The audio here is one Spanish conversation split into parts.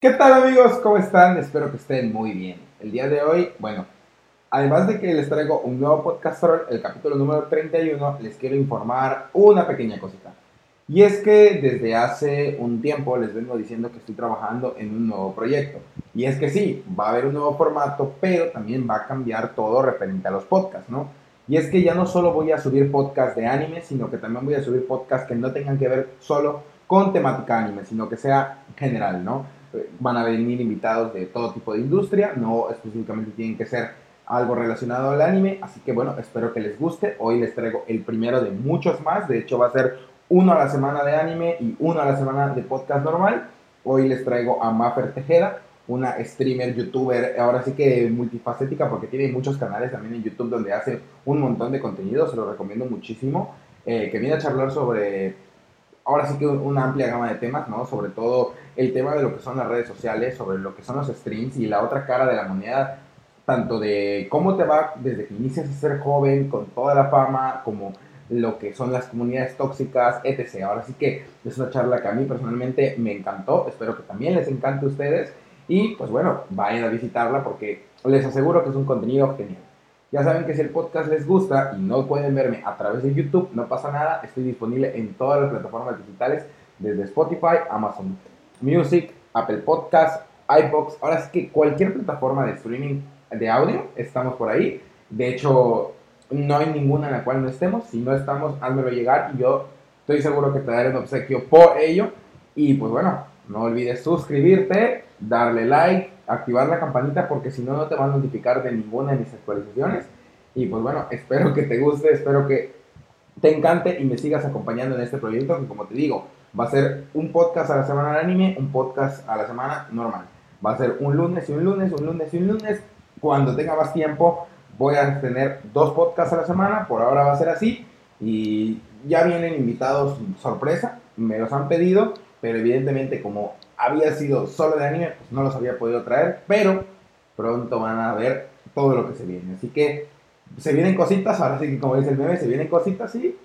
¿Qué tal amigos? ¿Cómo están? Espero que estén muy bien. El día de hoy, bueno, además de que les traigo un nuevo podcast, el capítulo número 31, les quiero informar una pequeña cosita. Y es que desde hace un tiempo les vengo diciendo que estoy trabajando en un nuevo proyecto. Y es que sí, va a haber un nuevo formato, pero también va a cambiar todo referente a los podcasts, ¿no? Y es que ya no solo voy a subir podcasts de anime, sino que también voy a subir podcasts que no tengan que ver solo con temática anime, sino que sea general, ¿no? Van a venir invitados de todo tipo de industria, no específicamente tienen que ser algo relacionado al anime, así que bueno, espero que les guste. Hoy les traigo el primero de muchos más, de hecho va a ser uno a la semana de anime y uno a la semana de podcast normal. Hoy les traigo a Maffer Tejeda, una streamer, youtuber, ahora sí que multifacética porque tiene muchos canales también en YouTube donde hace un montón de contenido, se lo recomiendo muchísimo, eh, que viene a charlar sobre, ahora sí que una amplia gama de temas, ¿no? Sobre todo el tema de lo que son las redes sociales, sobre lo que son los streams y la otra cara de la moneda, tanto de cómo te va desde que inicias a ser joven, con toda la fama, como lo que son las comunidades tóxicas, etc. Ahora sí que es una charla que a mí personalmente me encantó, espero que también les encante a ustedes y pues bueno, vayan a visitarla porque les aseguro que es un contenido genial. Ya saben que si el podcast les gusta y no pueden verme a través de YouTube, no pasa nada, estoy disponible en todas las plataformas digitales, desde Spotify, Amazon Music, Apple Podcasts, iBox, ahora sí que cualquier plataforma de streaming de audio, estamos por ahí. De hecho, no hay ninguna en la cual no estemos. Si no estamos, házmelo llegar y yo estoy seguro que te daré un obsequio por ello. Y pues bueno, no olvides suscribirte, darle like, activar la campanita porque si no, no te van a notificar de ninguna de mis actualizaciones. Y pues bueno, espero que te guste, espero que te encante y me sigas acompañando en este proyecto que como te digo, va a ser un podcast a la semana de anime, un podcast a la semana normal. Va a ser un lunes y un lunes, un lunes y un lunes. Cuando tenga más tiempo, voy a tener dos podcasts a la semana, por ahora va a ser así, y ya vienen invitados sorpresa, me los han pedido, pero evidentemente como había sido solo de anime, pues no los había podido traer, pero pronto van a ver todo lo que se viene. Así que se vienen cositas, ahora sí que como dice el meme, se vienen cositas, sí.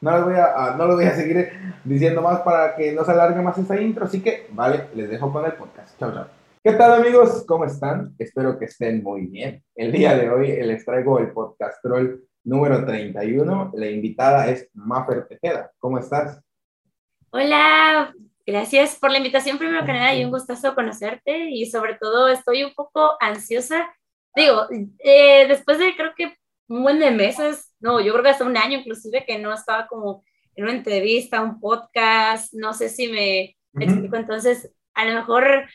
No les voy a, no lo voy a seguir diciendo más para que no se alargue más esta intro, así que vale, les dejo con el podcast. Chao, chao. ¿Qué tal amigos? ¿Cómo están? Espero que estén muy bien. El día de hoy les traigo el podcast troll número 31. La invitada es Maffer Tejeda. ¿Cómo estás? Hola, gracias por la invitación primero que nada y un gustazo conocerte y sobre todo estoy un poco ansiosa. Digo, eh, después de creo que un buen de meses, no, yo creo que hasta un año inclusive que no estaba como en una entrevista, un podcast, no sé si me, explico, entonces a lo mejor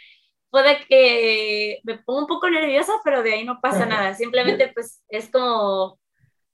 puede que me ponga un poco nerviosa, pero de ahí no pasa nada. Simplemente pues es como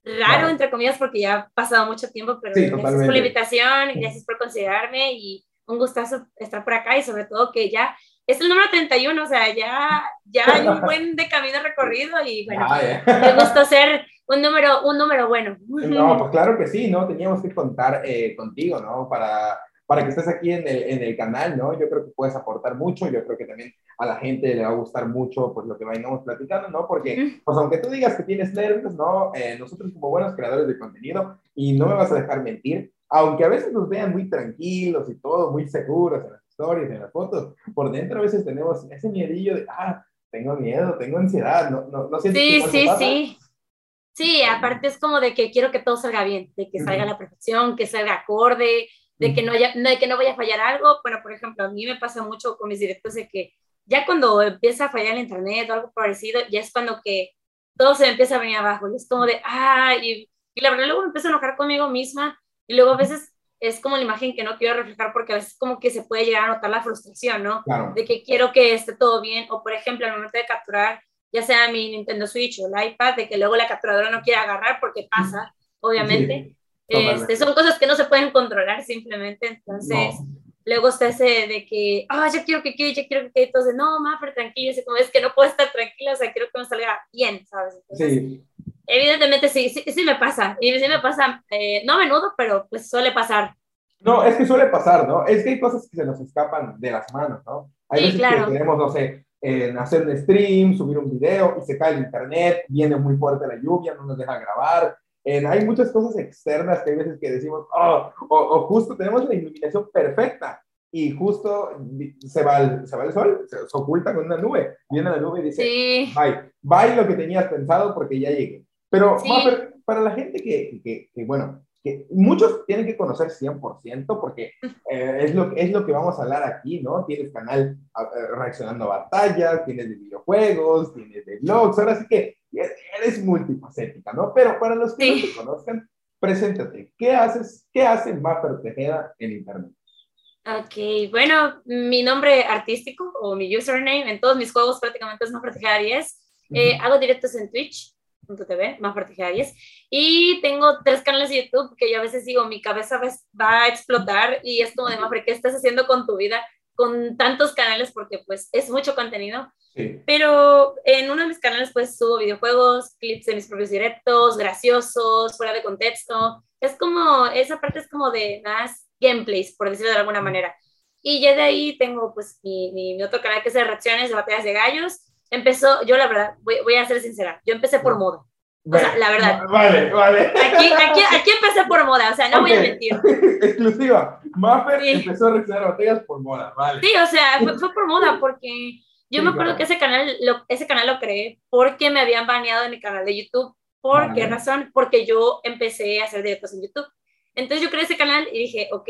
raro, entre comillas, porque ya ha pasado mucho tiempo, pero gracias por la invitación, gracias por considerarme y un gustazo estar por acá y sobre todo que ya es el número 31, o sea, ya, ya hay un buen de camino recorrido y bueno, ah, me gusta ser un número, un número bueno. No, pues claro que sí, ¿no? Teníamos que contar eh, contigo, ¿no? Para para que estés aquí en el, en el, canal, ¿no? Yo creo que puedes aportar mucho, yo creo que también a la gente le va a gustar mucho pues lo que vayamos platicando, ¿no? Porque, pues aunque tú digas que tienes nervios, ¿no? Eh, nosotros como buenos creadores de contenido, y no me vas a dejar mentir, aunque a veces nos vean muy tranquilos y todo, muy seguros en las historias, en las fotos, por dentro a veces tenemos ese miedillo de, ah, tengo miedo, tengo ansiedad, no, no, no sé Sí, sí, sí. Sí, aparte es como de que quiero que todo salga bien, de que salga a la perfección, que salga acorde, de que no, haya, de que no vaya a fallar algo. Bueno, por ejemplo, a mí me pasa mucho con mis directos de que ya cuando empieza a fallar el internet o algo parecido, ya es cuando que todo se empieza a venir abajo. Y es como de, ah, y, la verdad luego me empiezo a enojar conmigo misma y luego a veces es como la imagen que no quiero reflejar porque a veces como que se puede llegar a notar la frustración, ¿no? De que quiero que esté todo bien o por ejemplo al momento de capturar ya sea mi Nintendo Switch o el iPad, de que luego la capturadora no quiere agarrar porque pasa, obviamente. Este, son cosas que no se pueden controlar simplemente, entonces luego está ese de que, ah, ya quiero que quede, ya quiero que quede, entonces, no, Maffer, tranquilo, como es que no puedo estar tranquila, o sea, quiero que me salga bien, ¿sabes? sí. Evidentemente sí, sí, sí, me pasa, y sí me pasa, eh, no a menudo, pero pues suele pasar. No, es que suele pasar, ¿no? Es que hay cosas que se nos escapan de las manos, ¿no? Hay veces que tenemos, no sé, en hacer un stream, subir un video y se cae el internet, viene muy fuerte la lluvia, no nos deja grabar, hay muchas cosas externas que hay veces que decimos, oh, o, justo tenemos la iluminación perfecta, y justo se va el, se va el sol, se, oculta con una nube, viene la nube y dice, sí. bye, bye lo que tenías pensado porque ya llegué. Pero para la gente que, que, que, bueno, que muchos tienen que conocer 100% porque eh, es, lo, es lo que vamos a hablar aquí, ¿no? Tienes canal reaccionando a batallas, tienes de videojuegos, tienes de blogs, ahora sí que eres multifacética, ¿no? Pero para los que no te conozcan, preséntate. ¿Qué haces? ¿Qué hace Maffer Tejeda en Internet? Ok, bueno, mi nombre artístico o mi username en todos mis juegos prácticamente es Maffer Tejeda 10. Eh, hago directos en Twitch, .tv, más 10. Y tengo tres canales de YouTube que yo a veces digo, mi cabeza va a explotar y es como de, Mafre, ¿qué estás haciendo con tu vida? Con tantos canales porque pues es mucho contenido. Pero en uno de mis canales pues subo videojuegos, clips de mis propios directos, graciosos, fuera de contexto. Es como, esa parte es como de más gameplays, por decirlo de alguna manera. Y ya de ahí tengo pues mi, mi, otro canal que es de reacciones de batallas de gallos empezó, yo la verdad, voy, voy a ser sincera, yo empecé por moda. O sea, la verdad. Vale, vale. Aquí, aquí, aquí empecé por moda, o sea, no voy a mentir. Exclusiva. Maffer empezó a reaccionar batallas por moda, vale. Sí, o sea, fue, fue por moda, porque yo me acuerdo que ese canal, lo, ese canal lo creé porque me habían baneado en mi canal de YouTube. ¿Por qué razón? Porque yo empecé a hacer directos en YouTube. Entonces yo creé ese canal y dije, ok,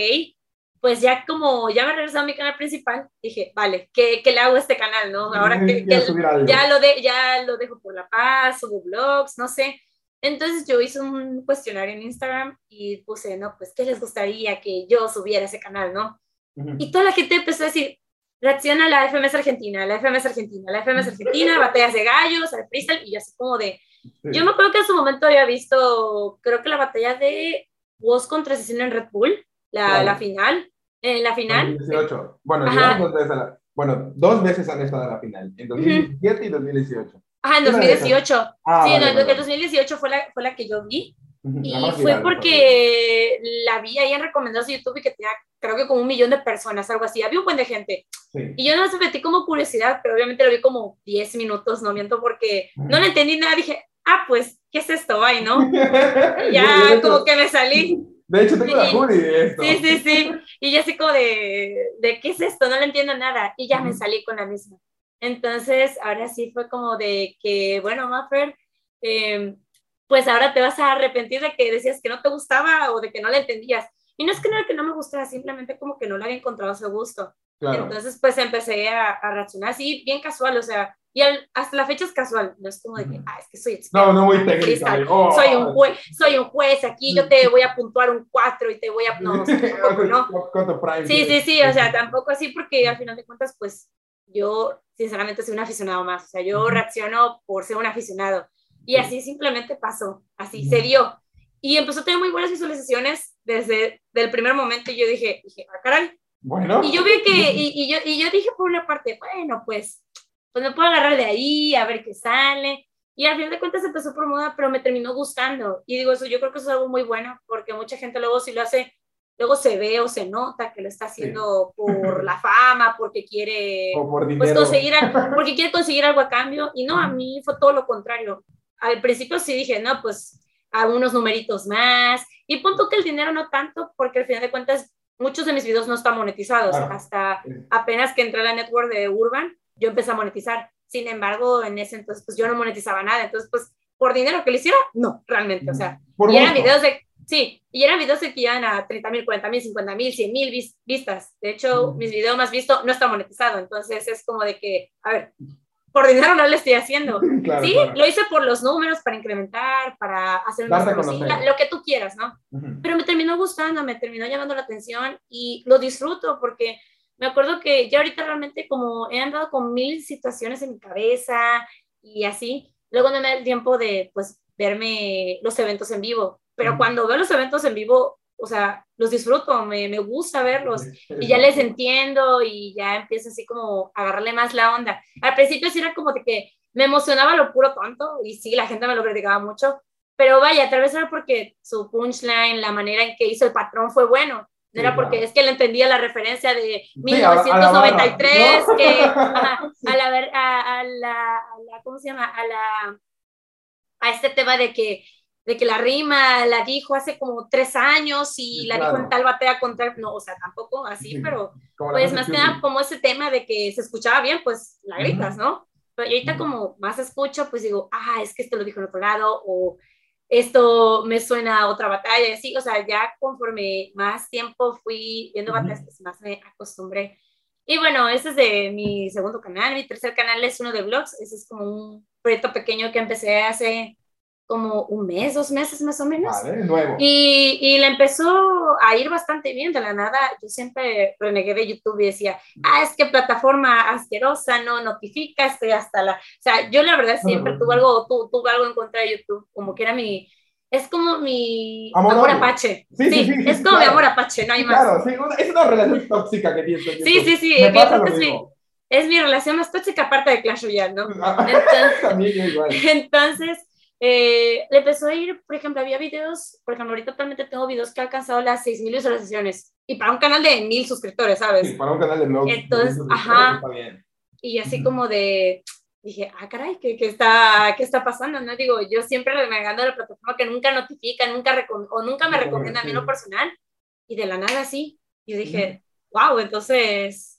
pues ya como ya me regresé a mi canal principal, dije, vale, ¿qué, ¿qué, le hago a este canal, no? Ahora que, ya, lo de, ya lo dejo por la paz, subo blogs, no sé. Entonces yo hice un cuestionario en Instagram y puse, no, pues, ¿qué les gustaría que yo subiera ese canal, no? Y toda la gente empezó a decir, reacciona a la FMS Argentina, la FMS Argentina, la FMS Argentina, batallas de gallos, al freestyle, y yo así como de... Yo me acuerdo que en su momento había visto, creo que la batalla de Woz contra Asesino en Red Bull, la, la final, en la final. 2018. Bueno, dos veces, la, bueno, dos veces han estado en la final, en 2017 y 2018. Ajá, en 2018. Ah, sí, en el 2018 fue la, fue la que yo vi. Y fue porque la vi ahí en recomendados de YouTube y que tenía, creo que como un millón de personas, algo así. Había un buen de gente. Y yo no me metí como curiosidad, pero obviamente lo vi como 10 minutos, no miento, porque no le entendí nada. Dije, ah, pues, ¿qué es esto? Ay, ¿no? ya, como que me salí. De hecho, tengo la jury de esto. Sí, sí, sí. Y yo así como de, de, ¿qué es esto? No le entiendo nada. Y ya me salí con la misma. Entonces, ahora sí fue como de que, bueno, Maffer, em, pues ahora te vas a arrepentir de que decías que no te gustaba o de que no le entendías. Y no es que no, que no me gustara, simplemente como que no le había encontrado su gusto. Entonces, pues empecé a, a reaccionar así, bien casual, o sea, y hasta la fecha es casual, no es como de que, ah, es que soy experto. No, no muy técnico. Oh. soy, un juez, soy un juez aquí, yo te voy a puntuar un 4 y te voy a... No, tampoco, ¿no? Sí, sí, sí, o sea, tampoco así porque al final de cuentas, pues yo sinceramente soy un aficionado más, o sea, yo reacciono por ser un aficionado. Y así simplemente pasó, así se dio. Y empezó a tener muy buenas visualizaciones desde el primer momento y yo dije, dije, ah, caray. Bueno. Y yo vi que, y, y, yo, y yo dije por una parte, bueno, pues pues me puedo agarrar de ahí, a ver qué sale. Y al final de cuentas empezó por moda, pero me terminó gustando. Y digo, eso yo creo que eso es algo muy bueno, porque mucha gente luego si lo hace, luego se ve o se nota que lo está haciendo por la fama, porque quiere pues, conseguir, porque quiere conseguir algo a cambio. Y no, a mí fue todo lo contrario. Al principio sí dije, no, pues a unos numeritos más. Y punto que el dinero no tanto, porque al final de cuentas muchos de mis videos no están monetizados. Hasta apenas que entré a la network de Urban, yo empecé a monetizar. Sin embargo, en ese entonces, pues yo no monetizaba nada. Entonces, pues, por dinero que le hiciera, no, realmente. O sea, y eran videos de, sí, y eran videos de que iban a 30 mil, 40 mil, 50 mil, 100 mil vistas. De hecho, mis videos más vistos no está monetizado. Entonces, es como de que, a ver, por dinero no lo estoy haciendo. sí, lo hice por los números, para incrementar, para hacer más lo que tú quieras, ¿no? Pero me terminó gustando, me terminó llamando la atención y lo disfruto porque me acuerdo que ya ahorita realmente como he andado con mil situaciones en mi cabeza y así, luego no me da el tiempo de pues verme los eventos en vivo, pero cuando veo los eventos en vivo, o sea, los disfruto, me, me gusta verlos y ya les entiendo y ya empiezo así como a agarrarle más la onda. Al principio sí era como de que me emocionaba lo puro tonto y sí, la gente me lo criticaba mucho, pero vaya, tal vez era porque su punchline, la manera en que hizo el patrón fue bueno, no era porque es que le entendía la referencia de 1993, que a, la, a, la, ¿cómo se llama? A la, a este tema de que de que la rima la dijo hace como tres años y la dijo en tal batalla contra, no, o sea, tampoco así, pero pues más que nada como ese tema de que se escuchaba bien, pues la gritas, ¿no? Pero ahorita como más escucho, pues digo, ah, es que esto lo dijo en otro lado, o esto me suena a otra batalla, y así, o sea, ya conforme más tiempo fui viendo batallas, pues más me acostumbré. Y bueno, ese es de mi segundo canal, mi tercer canal es uno de vlogs, ese es como un proyecto pequeño que empecé hace como un mes, dos meses más o menos. nuevo. Y, y le empezó a ir bastante bien de la nada. Yo siempre renegué de YouTube y decía, ah, es que plataforma asquerosa, no notifica, estoy hasta la... O sea, yo la verdad siempre tuve algo, tuve algo en contra de YouTube, como que era mi... Es como mi amor, apache. Sí, sí, sí, es como mi amor apache, no hay más. Claro, sí, es una relación tóxica que tienes. Sí, sí, sí, Me pasa es, mi, es mi relación más tóxica aparte de Clash Royale, ¿no? Entonces, También igual. Entonces, eh, le empezó a ir, por ejemplo, había videos, por ejemplo, ahorita actualmente tengo videos que han alcanzado las 6.000 visualizaciones y para un canal de 1.000 suscriptores, ¿sabes? Sí, para un canal de blog. Entonces, ajá. Y así como de, dije, ah, caray, ¿qué, qué, está, ¿qué está pasando? No digo, yo siempre me renegando la plataforma que nunca notifica, nunca o nunca me recomienda a mí lo personal y de la nada sí. Yo dije, wow, entonces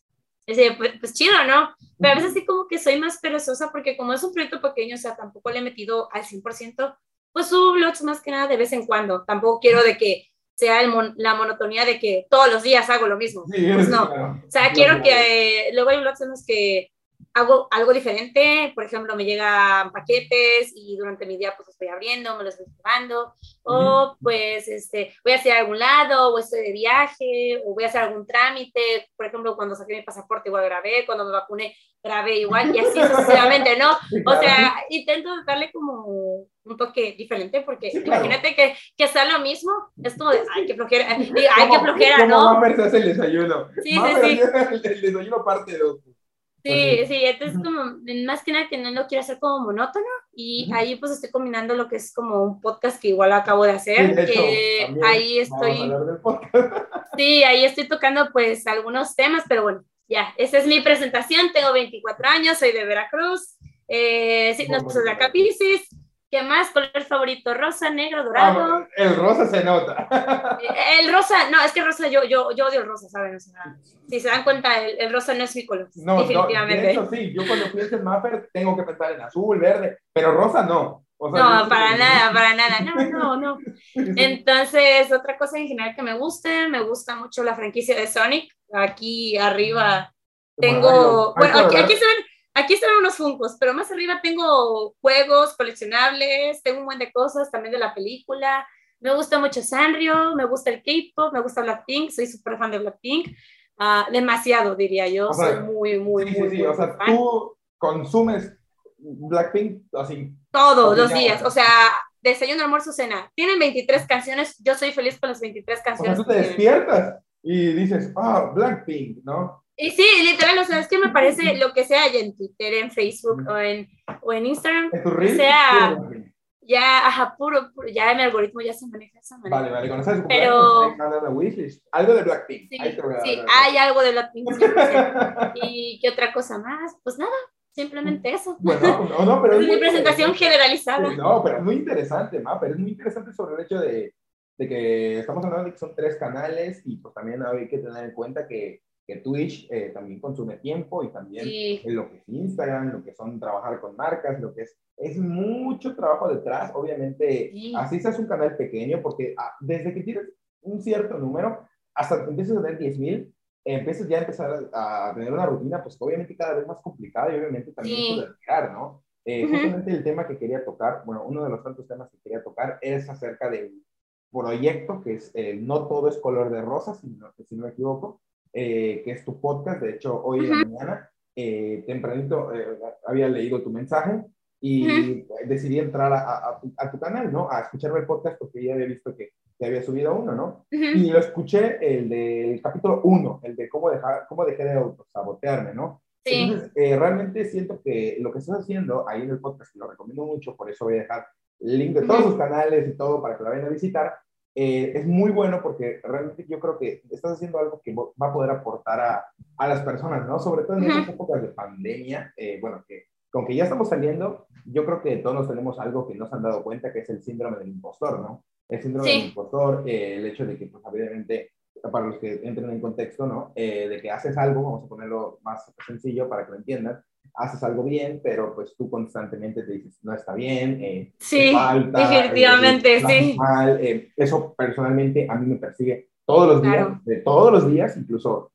es pues, pues, chido, ¿no? Pero a veces sí como que soy más perezosa porque como es un proyecto pequeño, o sea, tampoco le he metido al 100%, pues subo vlogs más que nada de vez en cuando. Tampoco quiero de que sea la monotonía de que todos los días hago lo mismo. pues no. O sea, quiero que luego hay vlogs en los que hago algo diferente, por ejemplo, me llegan paquetes y durante mi día pues estoy abriendo, me los estoy probando, o pues este, voy a hacer algún lado, o estoy de viaje, o voy a hacer algún trámite, por ejemplo, cuando saqué mi pasaporte igual grabé, cuando me vacuné grabé igual, y así sucesivamente, ¿no? O sea, intento darle como un toque diferente, porque imagínate que, que sea lo mismo, es como de, ay, qué flojera, ay, qué flojera, ¿no? Se hace el desayuno. Sí, sí, sí. El, desayuno parte de otro. Sí, sí, entonces como, más que nada que no lo quiero hacer como monótono y ahí pues estoy combinando lo que es como un podcast que igual acabo de hacer, que ahí estoy, sí, ahí estoy tocando pues algunos temas, pero bueno, ya, esa es mi presentación, tengo 24 años, soy de Veracruz, eh, sí, nos puso de acá Pisces, ¿Qué más? ¿Color favorito? ¿Rosa, negro, dorado? Ah, el rosa se nota. el rosa, no, es que rosa, yo, yo, yo odio el rosa, ¿saben? O sea, si se dan cuenta, el, rosa no es mi color. No, definitivamente. No, eso sí, yo cuando pienso en Mapper tengo que pensar en azul, verde, pero rosa no. no, para nada, para nada. No, no, no. Entonces, otra cosa en general que me gusta, me gusta mucho la franquicia de Sonic. Aquí arriba tengo. Bueno, aquí, aquí se ven Aquí están unos funcos, pero más arriba tengo juegos coleccionables, tengo un buen de cosas también de la película. Me gusta mucho Sanrio, me gusta el K-pop, me gusta Blackpink, soy súper fan de Blackpink. Uh, demasiado, diría yo. soy muy, muy, sí, muy, sí, sí. o sea, tú consumes Blackpink así. Todos los días, o sea, desayuno, almuerzo, cena. Tienen 23 canciones, yo soy feliz con las 23 canciones. O sea, tú te despiertas y dices, ah, Blackpink, ¿no? Y sí, literal, o sea, es que me parece lo que sea ya en Twitter, en Facebook o en, o en Instagram, ¿En sea ya, ajá, puro, puro, ya mi algoritmo ya se maneja esa manera. Vale, vale, conoces Pero... Algo de Blackpink. Sí, sí hay algo de Blackpink. ¿Y qué otra cosa más? Pues nada, simplemente eso. Bueno, no, no, pero... Es mi presentación generalizada. No, pero es muy interesante, ma, pero es muy interesante sobre el hecho de, de que estamos hablando de que son tres canales y pues también hay que tener en cuenta que que Twitch eh, también consume tiempo y también en lo que es Instagram, lo que son trabajar con marcas, lo que es, es mucho trabajo detrás, obviamente, así se hace un canal pequeño, porque ah, desde que tienes un cierto número, hasta que empiezas a tener 10 mil, empiezas ya a empezar a, tener una rutina, pues obviamente cada vez más complicada y obviamente también sí. ¿no? Eh, Justamente el tema que quería tocar, bueno, uno de los tantos temas que quería tocar es acerca del proyecto, que es eh, No todo es color de rosa, si no, si no me equivoco, eh, que es tu podcast. De hecho, hoy en la mañana, eh, tempranito, eh, había leído tu mensaje y decidí entrar a, a, tu canal, ¿no? A escucharme el podcast porque ya había visto que te había subido uno, ¿no? Y lo escuché el del capítulo 1, el de cómo, dejar, cómo dejé de autosabotearme, ¿no? Sí. Entonces, realmente siento que lo que estás haciendo ahí en el podcast, y lo recomiendo mucho, por eso voy a dejar el link de todos sus canales y todo para que lo vayan a visitar, eh, es muy bueno porque realmente yo creo que estás haciendo algo que va a poder aportar a, a las personas, ¿no? Sobre todo en estas épocas de pandemia, eh, bueno, que con que ya estamos saliendo, yo creo que todos tenemos algo que nos han dado cuenta, que es el síndrome del impostor, ¿no? El síndrome del impostor, eh, el hecho de que, pues, evidentemente, para los que entren en contexto, ¿no? Eh, de que haces algo, vamos a ponerlo más sencillo para que lo entiendan, haces algo bien, pero pues tú constantemente te dices, no está bien, eh, sí, falta, definitivamente, sí. Mal. eso personalmente a mí me persigue todos los días, de todos los días, incluso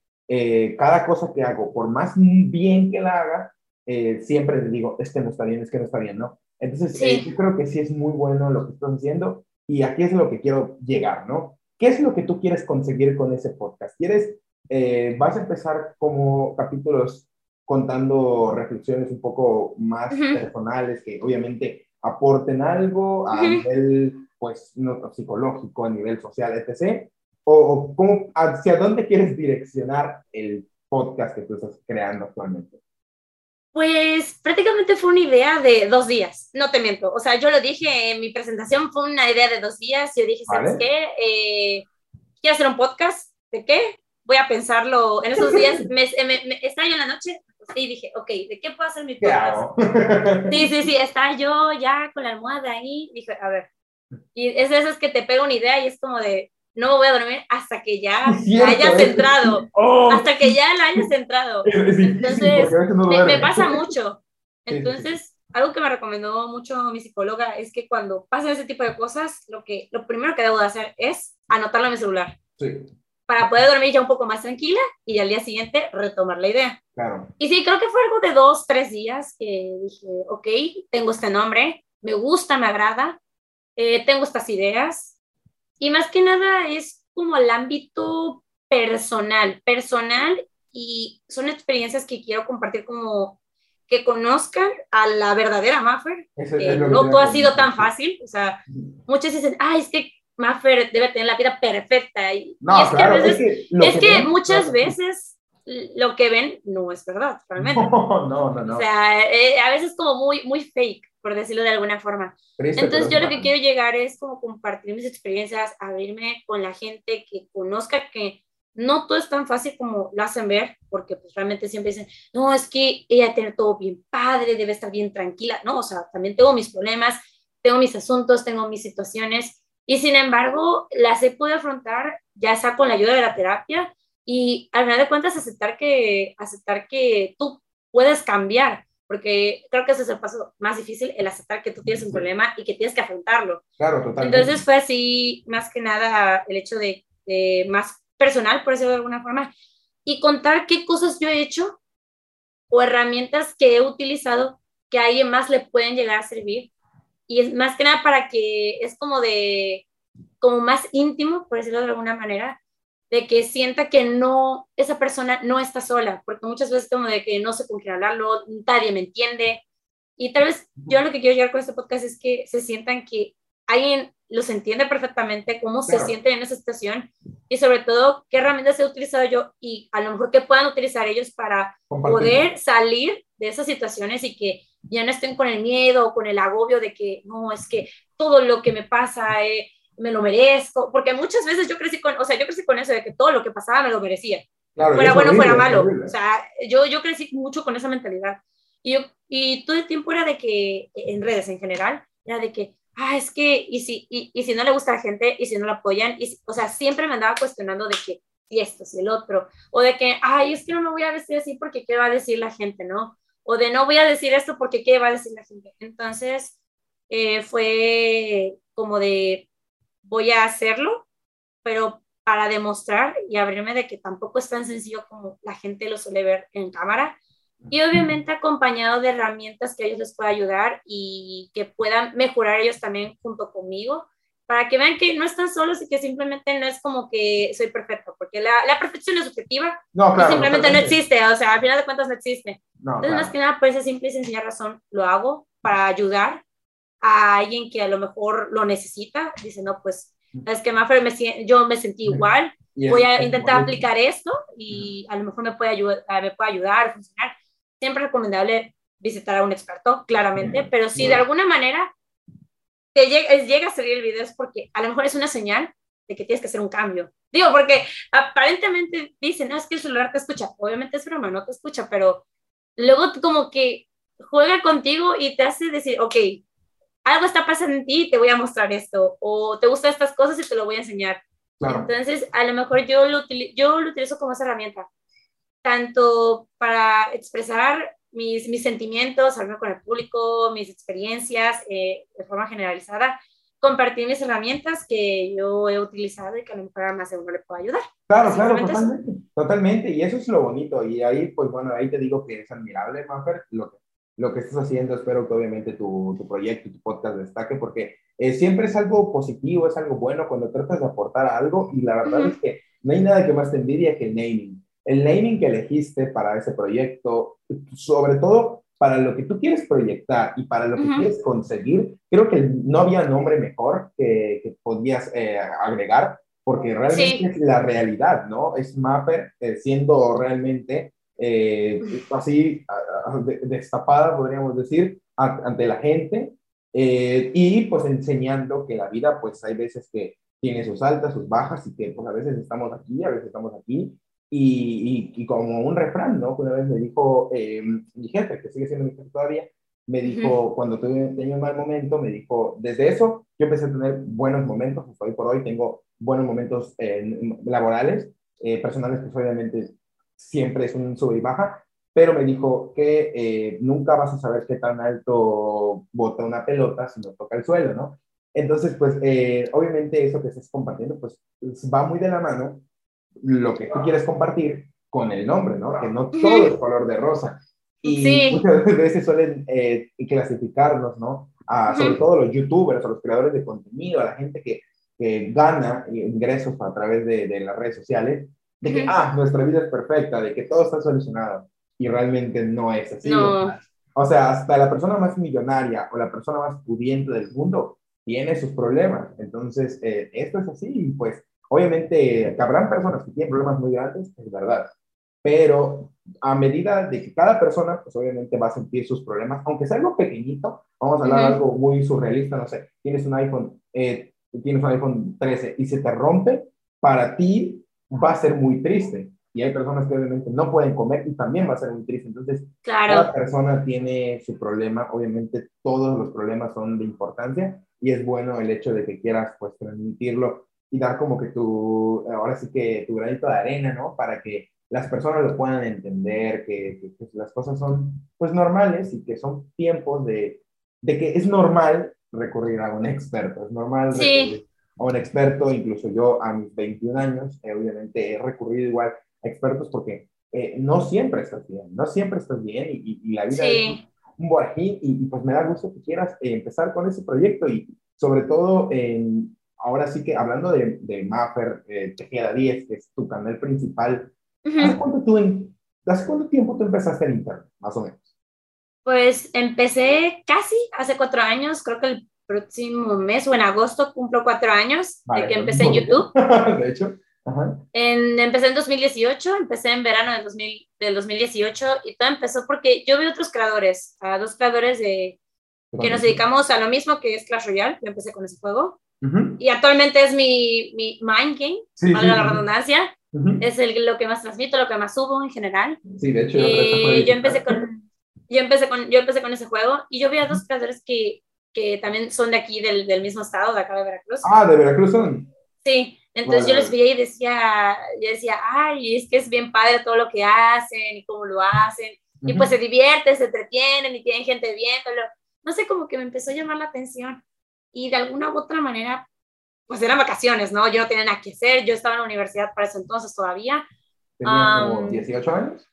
cada cosa que hago, por más bien que la haga, eh, siempre te digo, este no está bien, es que no está bien, ¿no? Entonces, eh, yo creo que sí es muy bueno lo que estás haciendo y aquí es lo que quiero llegar, ¿no? ¿Qué es lo que tú quieres conseguir con ese podcast? ¿Quieres, eh, vas a empezar como capítulos contando reflexiones un poco más personales que obviamente aporten algo a nivel, pues, no, psicológico, a nivel social, etc.? ¿O, o cómo, hacia dónde quieres direccionar el podcast que tú estás creando actualmente? Pues prácticamente fue una idea de dos días, no te miento. O sea, yo lo dije en mi presentación, fue una idea de dos días. Yo dije, ¿sabes qué? Eh, quiero hacer un podcast. ¿De qué? Voy a pensarlo en esos días. me, me, estaba yo en la noche y dije, ok, ¿de qué puedo hacer mi podcast? Sí, sí, sí, estaba yo ya con la almohada ahí. Dije, a ver. Y es de esas que te pega una idea y es como de, no me voy a dormir hasta que ya la hayas entrado. Oh. Hasta que ya la hayas entrado. Entonces, me, pasa mucho. Entonces, algo que me recomendó mucho mi psicóloga es que cuando pasan ese tipo de cosas, lo, que, lo primero que debo de hacer es anotarlo en mi celular. Sí. Para poder dormir ya un poco más tranquila y al día siguiente retomar la idea. Claro. Y sí, creo que fue algo de dos, tres días que dije, ok, tengo este nombre, me gusta, me agrada, eh, tengo estas ideas, y más que nada es como el ámbito personal, personal y son experiencias que quiero compartir como que conozcan a la verdadera Maffer. no todo ha sido tan fácil, o sea, muchos dicen, ay, es que Maffer debe tener la vida perfecta. Y, no, es claro, que, es que, muchas veces lo que ven no es verdad, realmente. No, no, no. O sea, eh, a veces como muy, muy fake por decirlo de alguna forma. Entonces yo lo que quiero llegar es como compartir mis experiencias, abrirme con la gente que conozca que no todo es tan fácil como lo hacen ver, porque pues realmente siempre dicen, no, es que ella tiene todo bien padre, debe estar bien tranquila, no, o sea, también tengo mis problemas, tengo mis asuntos, tengo mis situaciones, y sin embargo las he podido afrontar ya sea con la ayuda de la terapia y al final de cuentas aceptar que, aceptar que tú puedes cambiar, porque creo que ese es el paso más difícil, el aceptar que tú tienes un problema y que tienes que afrontarlo. Claro, totalmente. Entonces fue así, más que nada, el hecho de, más personal, por decirlo de alguna forma, y contar qué cosas yo he hecho o herramientas que he utilizado que a alguien más le pueden llegar a servir. Y es más que nada para que es como de, como más íntimo, por decirlo de alguna manera, de que sienta que no, esa persona no está sola, porque muchas veces como de que no sé con quién hablarlo, nadie me entiende. Y tal vez yo lo que quiero llegar con este podcast es que se sientan que alguien los entiende perfectamente, cómo se sienten en esa situación y sobre todo qué herramientas he utilizado yo y a lo mejor qué puedan utilizar ellos para poder salir de esas situaciones y que ya no estén con el miedo o con el agobio de que no, es que todo lo que me pasa... Eh, me lo merezco, porque muchas veces yo crecí con, o sea, yo crecí con eso de que todo lo que pasaba me lo merecía. fuera bueno, fuera malo. O sea, yo, yo crecí mucho con esa mentalidad. Y, yo, y todo el tiempo era de que, en redes en general, era de que, ah, es que, y si, y, y si no le gusta a la gente, y si no la apoyan, y, o sea, siempre me andaba cuestionando de que, y esto, si el otro, o de que, ay, es que no me voy a vestir así porque qué va a decir la gente, ¿no? O de no voy a decir esto porque qué va a decir la gente. Entonces, eh, fue como de, voy a hacerlo, pero para demostrar y abrirme de que tampoco es tan sencillo como la gente lo suele ver en cámara. Y obviamente acompañado de herramientas que a ellos les pueda ayudar y que puedan mejorar ellos también junto conmigo, para que vean que no están solos y que simplemente no es como que soy perfecto, porque la, la perfección es subjetiva no, y simplemente no existe, o sea, al final de cuentas no existe. Entonces, más que nada, por esa simple y sencilla razón, lo hago para ayudar a alguien que a lo mejor lo necesita, dice, no, pues es que Maffer me, yo me sentí igual, voy a intentar aplicar esto y a lo mejor me puede ayudar, me puede ayudar funcionar. Siempre es recomendable visitar a un experto, claramente, pero si de alguna manera te llega, llega a salir el video es porque a lo mejor es una señal de que tienes que hacer un cambio. Digo, porque aparentemente dicen, no, es que el celular te escucha. Obviamente es broma, no te escucha, pero luego como que juega contigo y te hace decir, ok, algo está pasando en ti, te voy a mostrar esto, o te gustan estas cosas y te lo voy a enseñar. Entonces, a lo mejor yo lo, yo lo utilizo como esa herramienta, tanto para expresar mis, mis sentimientos, hablar con el público, mis experiencias eh, de forma generalizada, compartir mis herramientas que yo he utilizado y que a lo mejor a más de uno le puedo ayudar. Claro, claro, totalmente, totalmente, y eso es lo bonito, y ahí, pues bueno, ahí te digo que es admirable, Maffer, lo que, lo que estás haciendo, espero que obviamente tu, tu proyecto tu podcast destaque, porque eh, siempre es algo positivo, es algo bueno cuando tratas de aportar algo, y la verdad es que no hay nada que más te envidia que el naming. El naming que elegiste para ese proyecto, sobre todo para lo que tú quieres proyectar y para lo que quieres conseguir, creo que no había nombre mejor que, que podías eh, agregar, porque realmente es la realidad, ¿no? Es Mapper eh, siendo realmente eh, así destapada, podríamos decir, ante la gente y pues enseñando que la vida, pues hay veces que tiene sus altas, sus bajas y que pues a veces estamos aquí, a veces estamos aquí y, y, como un refrán, ¿no? Una vez me dijo eh, mi jefe, que sigue siendo mi jefe todavía, me dijo, cuando tenía un mal momento, me dijo, desde eso yo empecé a tener buenos momentos, hasta hoy por hoy tengo buenos momentos eh, laborales, eh, personales, pues obviamente siempre es un sube y baja, pero me dijo que nunca vas a saber qué tan alto bota una pelota si no toca el suelo, ¿no? Entonces, pues obviamente eso que estás compartiendo, pues va muy de la mano lo que tú quieres compartir con el nombre, ¿no? Que no todo es color de rosa. Y muchas veces suelen eh, clasificarnos, ¿no? A, sobre todo los youtubers, a los creadores de contenido, a la gente que, que gana ingresos a través de, de, las redes sociales, de que, ah, nuestra vida es perfecta, de que todo está solucionado. Y realmente no es así. O sea, hasta la persona más millonaria o la persona más pudiente del mundo tiene sus problemas. Entonces, eh, esto es así y pues Obviamente, habrán personas que tienen problemas muy grandes, es verdad, pero a medida de que cada persona, pues obviamente va a sentir sus problemas, aunque sea algo pequeñito, vamos a hablar de algo muy surrealista, no sé, tienes un iPhone, eh, tienes un iPhone 13 y se te rompe, para ti va a ser muy triste. Y hay personas que obviamente no pueden comer y también va a ser muy triste. Entonces, cada persona tiene su problema. Obviamente, todos los problemas son de importancia y es bueno el hecho de que quieras pues transmitirlo y dar como que tu, ahora sí que tu granito de arena, ¿no? Para que las personas lo puedan entender, que, que, las cosas son pues normales y que son tiempos de, de, que es normal recurrir a un experto, es normal recurrir a un experto, incluso yo a mis 21 años, eh, obviamente he recurrido igual a expertos porque eh, no siempre estás bien, no siempre estás bien y, y, la vida es un borajín y, pues me da gusto que quieras eh, empezar con ese proyecto y sobre todo en ahora sí que hablando de, de Maffer, eh, Tejeda 10, que es tu canal principal, ¿hace, cuánto tú ¿hace cuánto tiempo tú empezaste en Internet, más o menos? Pues empecé casi hace cuatro años, creo que el próximo mes o en agosto cumplo cuatro años de que empecé en YouTube. de hecho. Ajá. En, empecé en 2018, empecé en verano del, 2000, del 2018 y todo empezó porque yo vi otros creadores, a dos creadores de, que nos dedicamos a lo mismo que es Clash Royale, yo empecé con ese juego y actualmente es mi, mi mind game, sí, la redundancia. Es el, lo que más transmito, lo que más subo en general. Sí, de hecho. Y yo empecé con, yo empecé con, yo empecé con ese juego y yo vi a dos creadores que, que también son de aquí, del, del, mismo estado, de acá de Veracruz. Ah, de Veracruz son. Sí, entonces yo les veía y decía, yo decía, ay, es que es bien padre todo lo que hacen y cómo lo hacen. Y pues se divierten, se entretienen y tienen gente viéndolo. No sé, como que me empezó a llamar la atención y de alguna u otra manera, pues eran vacaciones, ¿no? Yo no tenía nada que hacer, yo estaba en la universidad para ese entonces todavía. ¿Tenías como 18 años?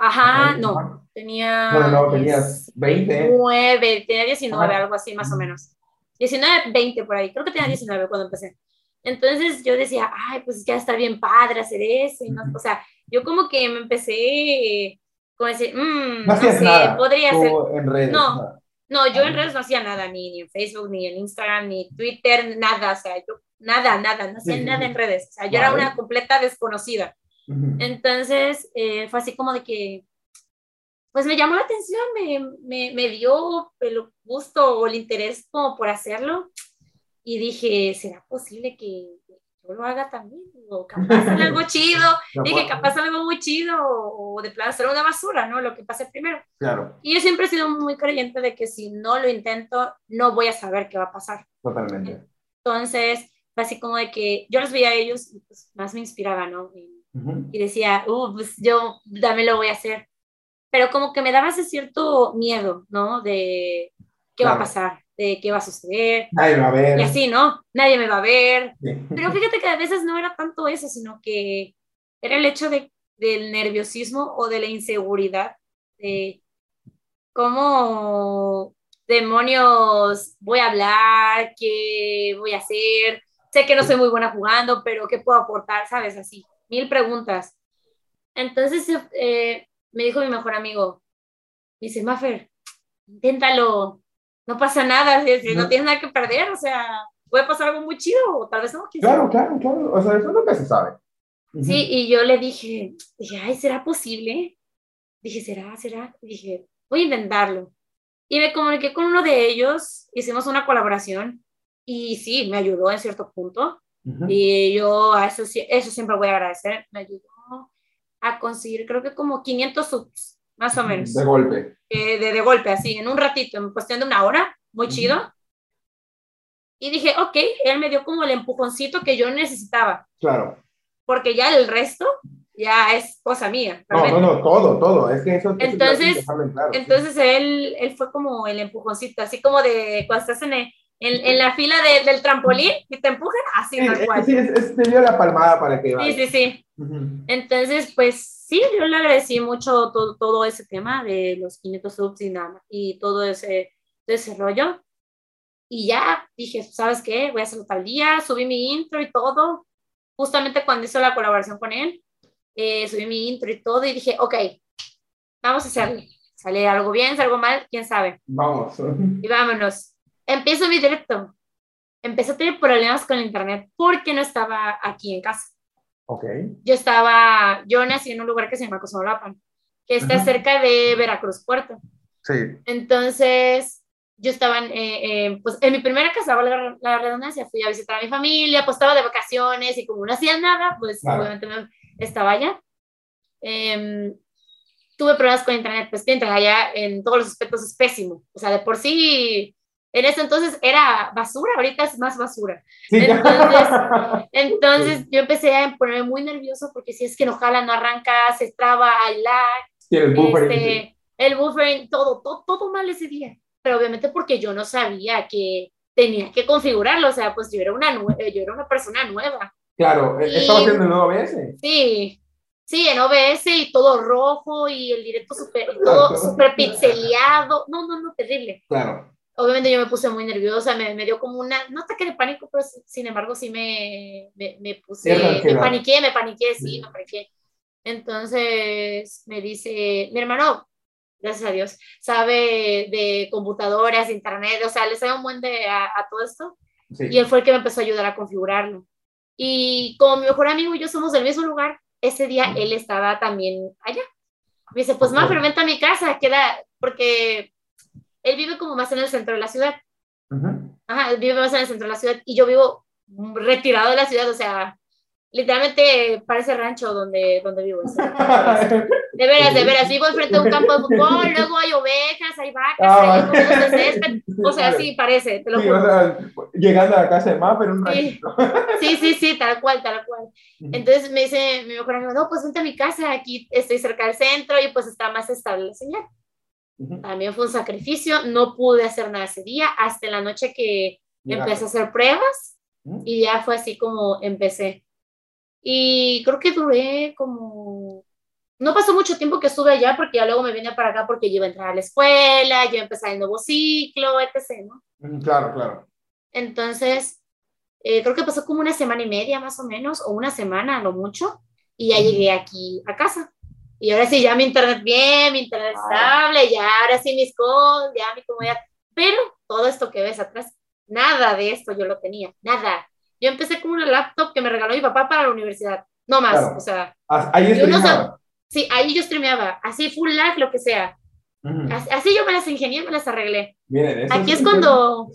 Ajá, no, tenía... Bueno, no, tenías 20. 9, tenía 19, algo así más o menos. 19, 20 por ahí, creo que tenía 19 cuando empecé. Entonces yo decía, ay, pues ya está bien padre hacer eso. ¿no? O sea, yo como que me empecé, como decir, mmm, no, sé, podría ser. En redes, no, no, yo en redes no hacía nada, ni, en Facebook, ni en Instagram, ni Twitter, nada, o sea, yo nada, nada, no hacía nada en redes, o sea, yo era una completa desconocida. Entonces, eh, fue así como de que, pues me llamó la atención, me, me, me, dio el gusto o el interés como por hacerlo, y dije, ¿será posible que yo lo haga también, o capaz sale algo chido, dije, capaz algo muy chido, o, de plan hacer una basura, ¿no? Lo que pase primero. Claro. Y yo siempre he sido muy creyente de que si no lo intento, no voy a saber qué va a pasar. Totalmente. Entonces, así como de que yo los veía a ellos y pues más me inspiraba, ¿no? Y, y decía, uh, pues yo también lo voy a hacer. Pero como que me daba ese cierto miedo, ¿no? De qué va a pasar, de qué va a suceder. Nadie me va a ver. Y así, ¿no? Nadie me va a ver. Pero fíjate que a veces no era tanto eso, sino que era el hecho de, del nerviosismo o de la inseguridad, de cómo demonios voy a hablar, qué voy a hacer. Sé que no soy muy buena jugando, pero ¿qué puedo aportar? ¿Sabes? Así, mil preguntas. Entonces eh, me dijo mi mejor amigo, dice, Maffer, inténtalo, no pasa nada, si, no. tienes nada que perder, o sea, puede pasar algo muy chido, o tal vez no. Claro, claro, claro, o sea, eso nunca se sabe. Sí, y yo le dije, dije, ay, ¿será posible? Dije, ¿será? ¿Será? Y dije, voy a intentarlo. Y me comuniqué con uno de ellos, hicimos una colaboración, y sí, me ayudó en cierto punto. Y yo a eso, eso siempre voy a agradecer. Me ayudó a conseguir, creo que como 500 subs más o menos. De golpe. Eh, de, de, golpe, así, en un ratito, en cuestión de una hora, muy chido. Y dije, ok, él me dio como el empujoncito que yo necesitaba. Claro. Porque ya el resto ya es cosa mía. No, no, no, todo, todo. Es que eso entonces, claro, entonces él, él fue como el empujoncito, así como de cuando estás en, en, en, la fila de, del trampolín y te empujan, así tal cual. Sí, es, es, te dio la palmada para que vaya. Sí, sí, sí. Entonces, pues sí, yo le agradecí mucho todo, todo, ese tema de los 500 subs y nada, y todo ese, ese rollo. Y ya dije, ¿sabes qué? Voy a hacerlo tal día, subí mi intro y todo. Justamente cuando hice la colaboración con él, eh, subí mi intro y todo y dije, ok, vamos a hacerlo. Sale algo bien, sale algo mal, quién sabe. Vamos. Y vámonos. Empiezo mi directo. Empecé a tener problemas con el internet porque no estaba aquí en casa. Okay. Yo estaba, yo nací en un lugar que se llama Cosmolapan, que está cerca de Veracruz Puerto. Sí. Entonces, yo estaba en, eh, eh, pues, en mi primera casa, la, la redundancia, fui a visitar a mi familia, pues estaba de vacaciones y como no hacía nada, pues obviamente estaba allá. Em, tuve problemas con internet, pues internet allá en todos los aspectos es pésimo. O sea, de por sí en ese entonces era basura, ahorita es más basura. Entonces, yo empecé a ponerme muy nervioso porque si es que no jala, no arranca, se traba, hay lag. el buffering. Este, el buffering, todo, todo, todo mal ese día. Pero obviamente porque yo no sabía que tenía que configurarlo, o sea, pues yo era una, yo era una persona nueva. Claro, e-, estaba haciendo en OBS. Sí, sí, en OBS y todo rojo y el directo super, todo súper pixeleado. No, no, no, terrible. Claro obviamente yo me puse muy nerviosa, me, me, dio como una, no ataque de pánico, pero sin embargo sí me, me, me puse, me paniqué, me paniqué, sí, me paniqué. Entonces me dice, mi hermano, gracias a Dios, sabe de computadoras, internet, o sea, le sabe un buen de a, todo esto. Y él fue el que me empezó a ayudar a configurarlo. Y como mi mejor amigo y yo somos del mismo lugar, ese día él estaba también allá. Me dice, pues más, pero vente a mi casa, queda, porque él vive como más en el centro de la ciudad. Ajá, él vive más en el centro de la ciudad y yo vivo retirado de la ciudad, o sea, literalmente parece rancho donde, donde vivo. de veras, de veras, vivo enfrente de un campo de fútbol, luego hay ovejas, hay vacas, ah, hay de césped, o sea, sí parece, te lo juro. O sea, llegando a la casa de más, pero un sí. sí, sí, sí, tal cual, tal cual. Entonces me dice mi mejor amigo, no, pues vente a mi casa, aquí estoy cerca del centro y pues está más estable la señal. También fue un sacrificio, no pude hacer nada ese día, hasta la noche que empecé a hacer pruebas y ya fue así como empecé. Y creo que duré como... No pasó mucho tiempo que estuve allá porque ya luego me vine para acá porque yo iba a entrar a la escuela, yo empecé el nuevo ciclo, etc. ¿no? Claro, claro. Entonces, eh, creo que pasó como una semana y media más o menos, o una semana a lo mucho, y ya llegué aquí a casa. Y ahora sí, ya mi internet bien, mi internet estable, ya ahora sí mis calls, ya mi comodidad. Pero todo esto que ves atrás, nada de esto yo lo tenía, nada. Yo empecé con una laptop que me regaló mi papá para la universidad, no más, o sea. Ahí streameaba. sí, ahí yo streameaba, así full lag, lo que sea. así, yo me las ingenié, me las arreglé. Miren, eso Aquí es, cuando,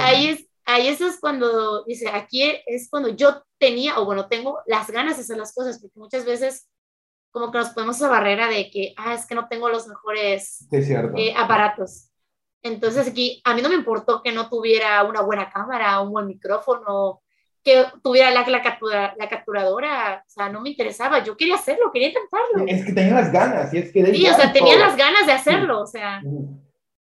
ahí es, ahí eso es cuando, dice, aquí es cuando yo tenía, o bueno, tengo las ganas de hacer las cosas, porque muchas veces como que nos ponemos esa barrera de que, ah, es que no tengo los mejores eh, aparatos. Entonces aquí a mí no me importó que no tuviera una buena cámara, un buen micrófono, que tuviera la, la, captura, la capturadora, o sea, no me interesaba, yo quería hacerlo, quería intentarlo. Es que tenía las ganas, y es que... Sí, o sea, tenía las ganas de hacerlo, o sea,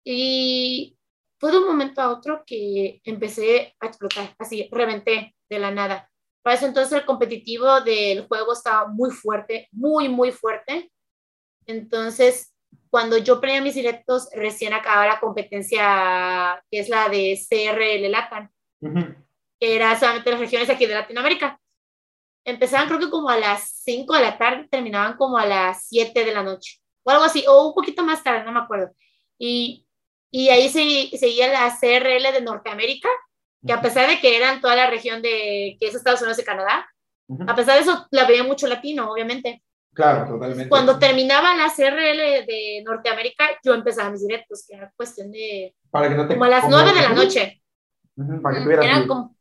y fue de un momento a otro que empecé a explotar, así, reventé de la nada. Para eso entonces el competitivo del juego estaba muy fuerte, muy, muy fuerte. Entonces, cuando yo prendía mis directos, recién acababa la competencia, que es la de CRL LATAM, que era solamente las regiones aquí de Latinoamérica. Empezaban creo que como a las 5 de la tarde, terminaban como a las 7 de la noche, o algo así, o un poquito más tarde, no me acuerdo. Y, y ahí se, seguía la CRL de Norteamérica, que a pesar de que eran toda la región de, que es Estados Unidos y Canadá, a pesar de eso la veía mucho latino, obviamente. Claro, totalmente. Cuando terminaba la CRL de Norteamérica, yo empezaba mis directos, que era cuestión de... Para que no te como a las 9 de la noche. para que tuvieras... como...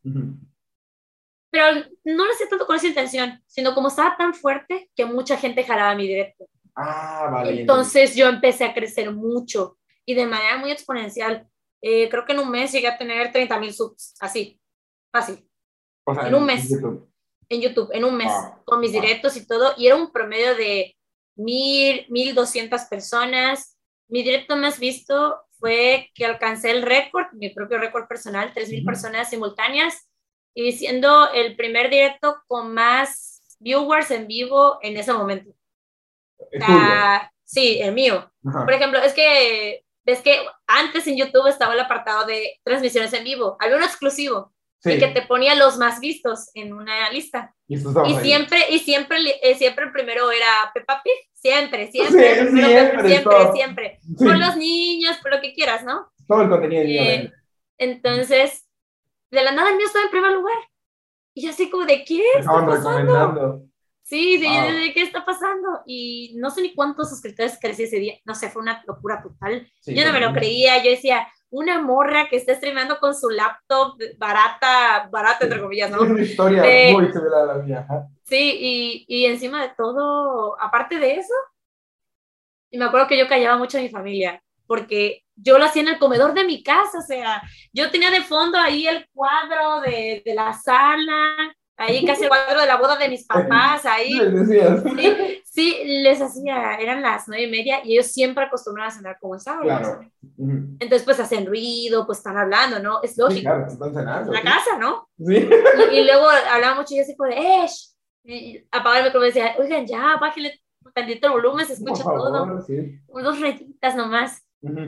Pero no lo hacía tanto con esa intención, sino como estaba tan fuerte que mucha gente jalaba mi directo. Ah, vale. Entonces yo empecé a crecer mucho y de manera muy exponencial. Eh, creo que en un mes llegué a tener 30 mil subs, así, fácil. O sea, en un mes. YouTube. En YouTube, en un mes, con mis directos y todo. Y era un promedio de mil, mil doscientas personas. Mi directo más visto fue que alcancé el récord, mi propio récord personal, tres mil personas simultáneas, y siendo el primer directo con más viewers en vivo en ese momento. sí, el mío. Por ejemplo, es que ves que antes en YouTube estaba el apartado de transmisiones en vivo, había uno exclusivo y que te ponía los más vistos en una lista. Y, siempre, y siempre, eh, siempre el primero era Peppa Pig, siempre, siempre, siempre, siempre, siempre, Con los niños, por lo que quieras, ¿no? Todo el contenido. Eh, entonces, de la nada el mío estaba en primer lugar. Y así como de, ¿qué está pasando? Sí, sí, ¿de ¿qué está pasando? Y no sé ni cuántos suscriptores crecí ese día. No sé, fue una locura total. yo no me lo creía. Yo decía, una morra que está streamando con su laptop barata, barata entre comillas, ¿no? Es una historia muy similar a la mía. Sí, y, y encima de todo, aparte de eso, y me acuerdo que yo callaba mucho a mi familia, porque yo lo hacía en el comedor de mi casa, o sea, yo tenía de fondo ahí el cuadro de, de la sala, ahí casi el cuadro de la boda de mis papás, ahí. Sí, sí, les hacía, eran las nueve y media y ellos siempre acostumbraban a cenar como esa Claro. Entonces, pues hacen ruido, pues están hablando, ¿no? Es lógico. Sí, claro, están cenando. En la casa, ¿no? Sí. Y, luego hablaba mucho y yo así como ¡eh! Y apagar el micrófono y decía, oigan, ya, bájale tantito el volumen, se escucha todo. Sí. Dos retitas nomás.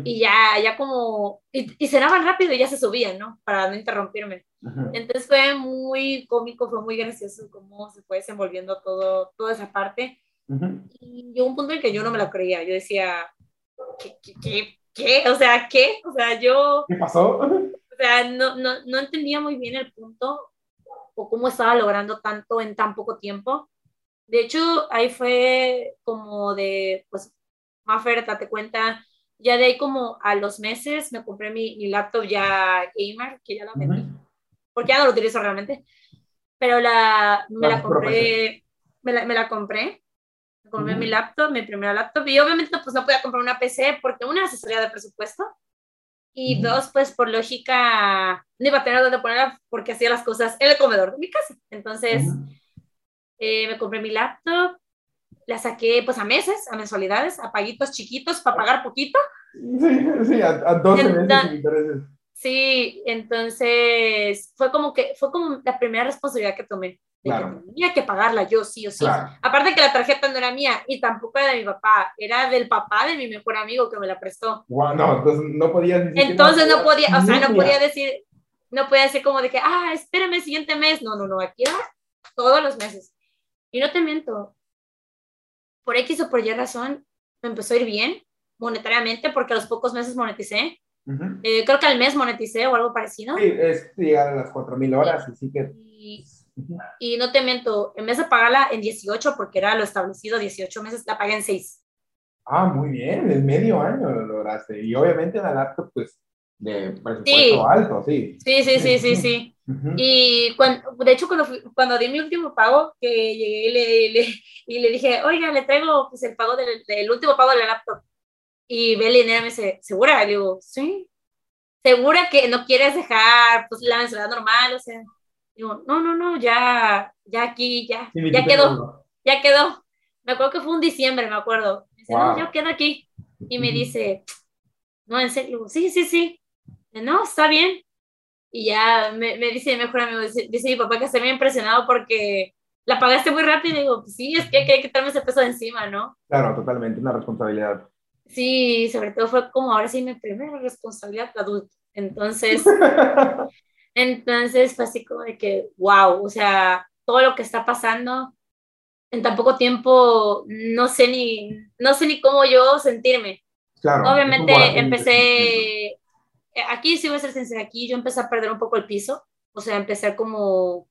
Y ya, ya como, y, y, cenaban rápido y ya se subían, ¿no? Para no interrumpirme. Entonces fue muy cómico, fue muy gracioso cómo se fue desenvolviendo todo, toda esa parte. Y llegó un punto en que yo no me lo creía. Yo decía, ¿qué, qué, qué, O sea, ¿qué? O sea, yo... ¿Qué pasó? O sea, no, no, no entendía muy bien el punto o cómo estaba logrando tanto en tan poco tiempo. De hecho, ahí fue como de, pues, Maffer, date cuenta, ya de ahí como a los meses me compré mi, mi laptop ya gamer, que ya la vendí, porque ya no lo utilizo realmente, pero la, me la compré, me la, me la compré, me compré mi laptop, mi primera laptop, y obviamente pues no podía comprar una PC porque una asesoría de presupuesto, y dos, pues por lógica, no iba a tener dónde ponerla porque hacía las cosas en el comedor de mi casa. Entonces, eh, me compré mi laptop, la saqué pues a meses, a mensualidades, a paguitos chiquitos para pagar poquito. Sí, sí, a, a 12 meses intereses. Sí, entonces fue como que fue como la primera responsabilidad que tomé. De que tenía que pagarla yo sí o sí. Aparte que la tarjeta no era mía y tampoco era de mi papá, era del papá de mi mejor amigo que me la prestó. Wow, no, entonces no podía decir. Entonces no podía, o sea, no podía decir, no podía decir como de que, ah, espérame el siguiente mes. No, no, no, aquí era todos los meses. Y no te miento, por X o por Y razón, me empezó a ir bien monetariamente porque a los pocos meses moneticé. Eh, creo que al mes moneticé o algo parecido. Sí, es llegar a las 4.000 horas, y que... Y, no te miento, en vez de pagarla en 18, porque era lo establecido, 18 meses, la pagué en 6. Ah, muy bien, en medio año lo lograste. Y obviamente en la laptop, pues, de presupuesto alto, sí. Sí, sí, sí, sí, sí. Y cuando, de hecho, cuando, cuando di mi último pago, que llegué y le, le, y le dije, oiga, le traigo pues, el pago del, del último pago de la laptop. Y Beli me dice, ¿segura? Le digo, sí. ¿Segura que no quieres dejar pues, la mensualidad normal? O sea, digo, no, no, no, ya, ya aquí, ya, ya quedó, ya quedó. Me acuerdo que fue un diciembre, me acuerdo. dice, no, yo quedo aquí. Y me dice, no, en serio, digo, sí, sí, sí. No, está bien. Y ya me, me dice mi mejor amigo, dice, dice, mi papá que me ha impresionado porque la pagaste muy rápido. Y digo, sí, es que hay que quitarme ese peso de encima, ¿no? Claro, totalmente, una responsabilidad. Sí, sobre todo fue como ahora sí mi primera responsabilidad adulta. Entonces, entonces fue así como de que, wow, o sea, todo lo que está pasando en tan poco tiempo, no sé ni, no sé ni cómo yo sentirme. Claro, Obviamente empecé, aquí sí voy a ser sincera, aquí yo empecé a perder un poco el piso, o sea, empecé como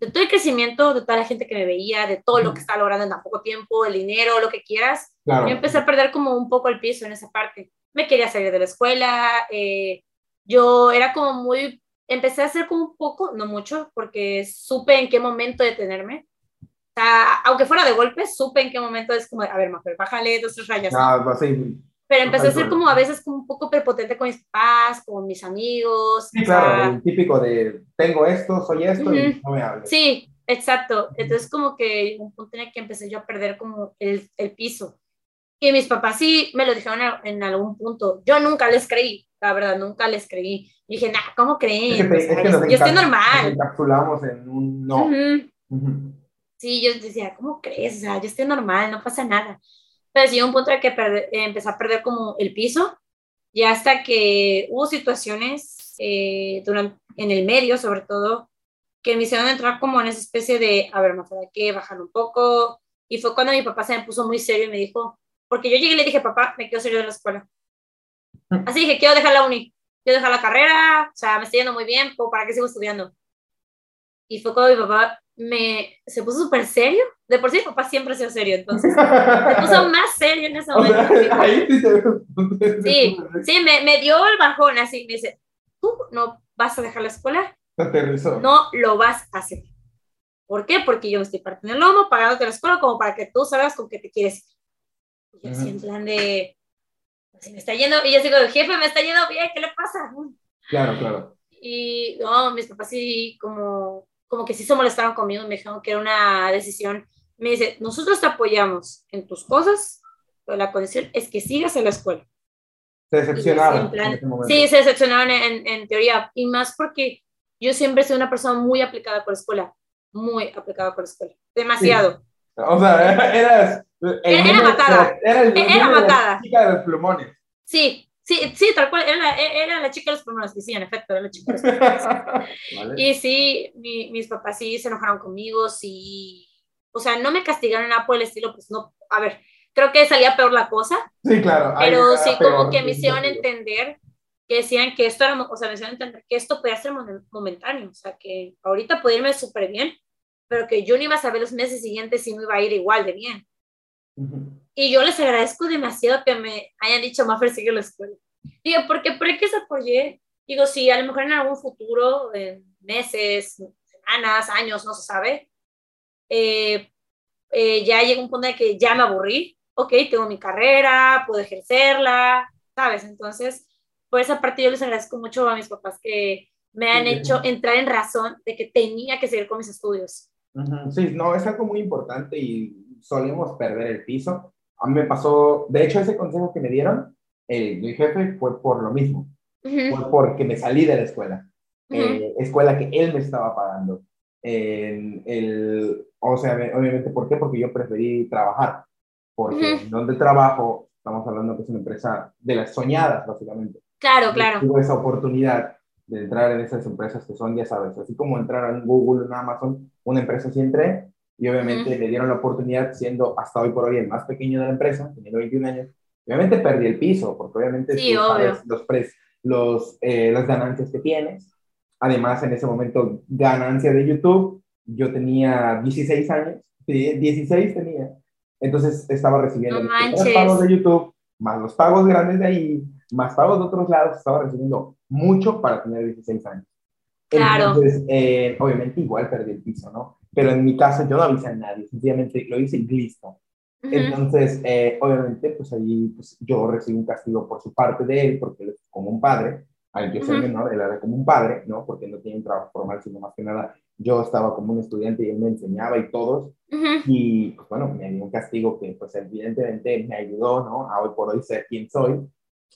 de todo el crecimiento, de toda la gente que me veía, de todo lo que estaba logrando en tan poco tiempo, el dinero, lo que quieras, yo empecé a perder como un poco el piso en esa parte. Me quería salir de la escuela, eh, yo era como muy, empecé a hacer como un poco, no mucho, porque supe en qué momento detenerme. O sea, aunque fuera de golpe, supe en qué momento es como, a ver, Mafer, bájale dos, tres rayas. Ah, pues sí, pero empecé a ser como a veces como un poco prepotente con mis papás, con mis amigos. Sí, claro, el típico de tengo esto, soy esto y no me hables. Sí, exacto. Entonces como que un punto en el que empecé yo a perder como el, el piso. Y mis papás sí me lo dijeron en algún punto. Yo nunca les creí, la verdad, nunca les creí. Y dije, nah, ¿cómo creen? Es que, es que yo estoy normal. Nos encapsulamos en un no. Sí, yo decía, ¿cómo crees? O sea, yo estoy normal, no pasa nada pero sí un punto en que eh, empecé a perder como el piso, y hasta que hubo situaciones eh, durante, en el medio, sobre todo, que me hicieron entrar como en esa especie de, a ver, más hay que bajar un poco, y fue cuando mi papá se me puso muy serio y me dijo, porque yo llegué y le dije, papá, me quiero salir de la escuela. Así dije, quiero dejar la uni, quiero dejar la carrera, o sea, me estoy yendo muy bien, ¿para qué sigo estudiando? Y fue cuando mi papá me, se puso súper serio. De por sí, mi papá siempre ha sido serio, entonces se puso más serio en ese momento. ahí sí, sí, me, me, dio el bajón así. Me dice, ¿tú no vas a dejar la escuela? No lo vas a hacer. ¿Por qué? Porque yo me estoy partiendo el lomo, pagándote la escuela como para que tú sabes con qué te quieres ir. Y yo así en plan de, si me está yendo, y yo digo, jefe, me está yendo bien, ¿qué le pasa? Claro, claro. Y no, mis papás sí, como como que sí se molestaron conmigo, me dijeron que era una decisión. Me dice, nosotros te apoyamos en tus cosas, pero la condición es que sigas en la escuela. Se decepcionaron. sí, se decepcionaron en, en, teoría, y más porque yo siempre he sido una persona muy aplicada por la escuela, muy aplicada por la escuela, demasiado. O sea, eras... Era, matada. Era, el, era matada. La chica de los plumones. Sí, Sí, sí, tal cual, era la, era la chica de los primeros, sí, en efecto, era la chica de los primeros. Y sí, mi, mis papás sí se enojaron conmigo, sí, o sea, no me castigaron nada por el estilo, pues no, a ver, creo que salía peor la cosa. Sí, claro. Pero sí, como que me hicieron entender que decían que esto era, o sea, me hicieron entender que esto podía ser momentáneo, o sea, que ahorita podía irme súper bien, pero que yo no iba a saber los meses siguientes si me iba a ir igual de bien. Y yo les agradezco demasiado que me hayan dicho, Maffer, sigue la escuela. Digo, porque por qué se apoyé. Digo, si a lo mejor en algún futuro, en meses, semanas, años, no se sabe, eh, eh, ya llega un punto de que ya me aburrí. Ok, tengo mi carrera, puedo ejercerla, ¿sabes? Entonces, por esa parte yo les agradezco mucho a mis papás que me han hecho entrar en razón de que tenía que seguir con mis estudios. Sí, no, es algo muy importante y solemos perder el piso. A mí me pasó, de hecho, ese consejo que me dieron, el, mi jefe, fue por lo mismo. Fue porque me salí de la escuela. Eh, escuela que él me estaba pagando. el, o sea, obviamente, ¿por qué? Porque yo preferí trabajar. Porque donde trabajo, estamos hablando que es una empresa de las soñadas, básicamente. Claro, claro. Tuve esa oportunidad de entrar en esas empresas que son, ya sabes, así como entrar en Google, en Amazon, una empresa entré, y obviamente le dieron la oportunidad siendo hasta hoy por hoy el más pequeño de la empresa, teniendo 21 años. Obviamente perdí el piso, porque obviamente sí, los, los, eh, las ganancias que tienes. Además, en ese momento, ganancia de YouTube, yo tenía 16 años, 16 tenía, entonces estaba recibiendo los pagos de YouTube, más los pagos grandes de ahí, más pagos de otros lados, estaba recibiendo mucho para tener 16 años. Claro. Entonces, eh, obviamente igual perdí el piso, ¿no? Pero en mi caso yo no avisé a nadie, sencillamente lo hice y listo. Entonces, eh, obviamente, pues ahí pues, yo recibí un castigo por su parte de él, porque él es como un padre, al yo ser Ujú. menor, él era como un padre, ¿no? Porque no tenía un trabajo formal, sino más que nada, yo estaba como un estudiante y él me enseñaba y todos, y pues bueno, me dio un castigo que pues evidentemente me ayudó, ¿no? A hoy por hoy ser quien soy,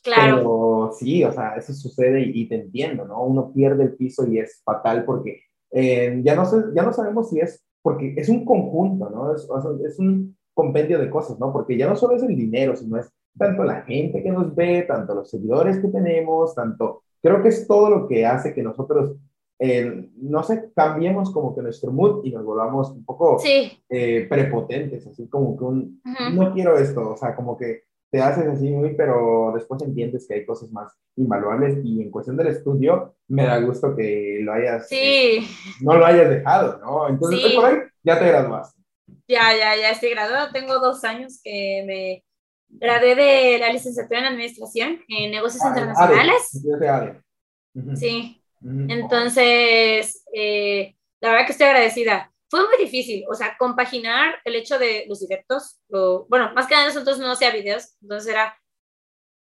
Claro. pero sí, o sea, eso sucede y, y te entiendo, ¿no? Uno pierde el piso y es fatal porque eh, ya, no sé, ya no sabemos si es, porque es un conjunto, ¿no? Es, o sea, es un compendio de cosas, ¿no? Porque ya no solo es el dinero, sino es tanto la gente que nos ve, tanto los seguidores que tenemos, tanto, creo que es todo lo que hace que nosotros, eh, no sé, cambiemos como que nuestro mood y nos volvamos un poco Sí. eh, prepotentes, así como que un, Ujú. no quiero esto, o sea, como que te haces así muy, pero después entiendes que hay cosas más invaluables y en cuestión del estudio, me da gusto que lo hayas, eh, Sí. no lo hayas dejado, ¿no? Entonces, Sí. por hoy ya te graduaste. Ya, ya, ya estoy graduada. Tengo dos años que me gradué de la licenciatura en Administración en Negocios Ah, Internacionales. Te haré. Ujú, Sí. ujú. Entonces, eh, la verdad que estoy agradecida. Fue muy difícil, o sea, compaginar el hecho de los directos, lo- bueno, más que nada nosotros no hacía videos, entonces era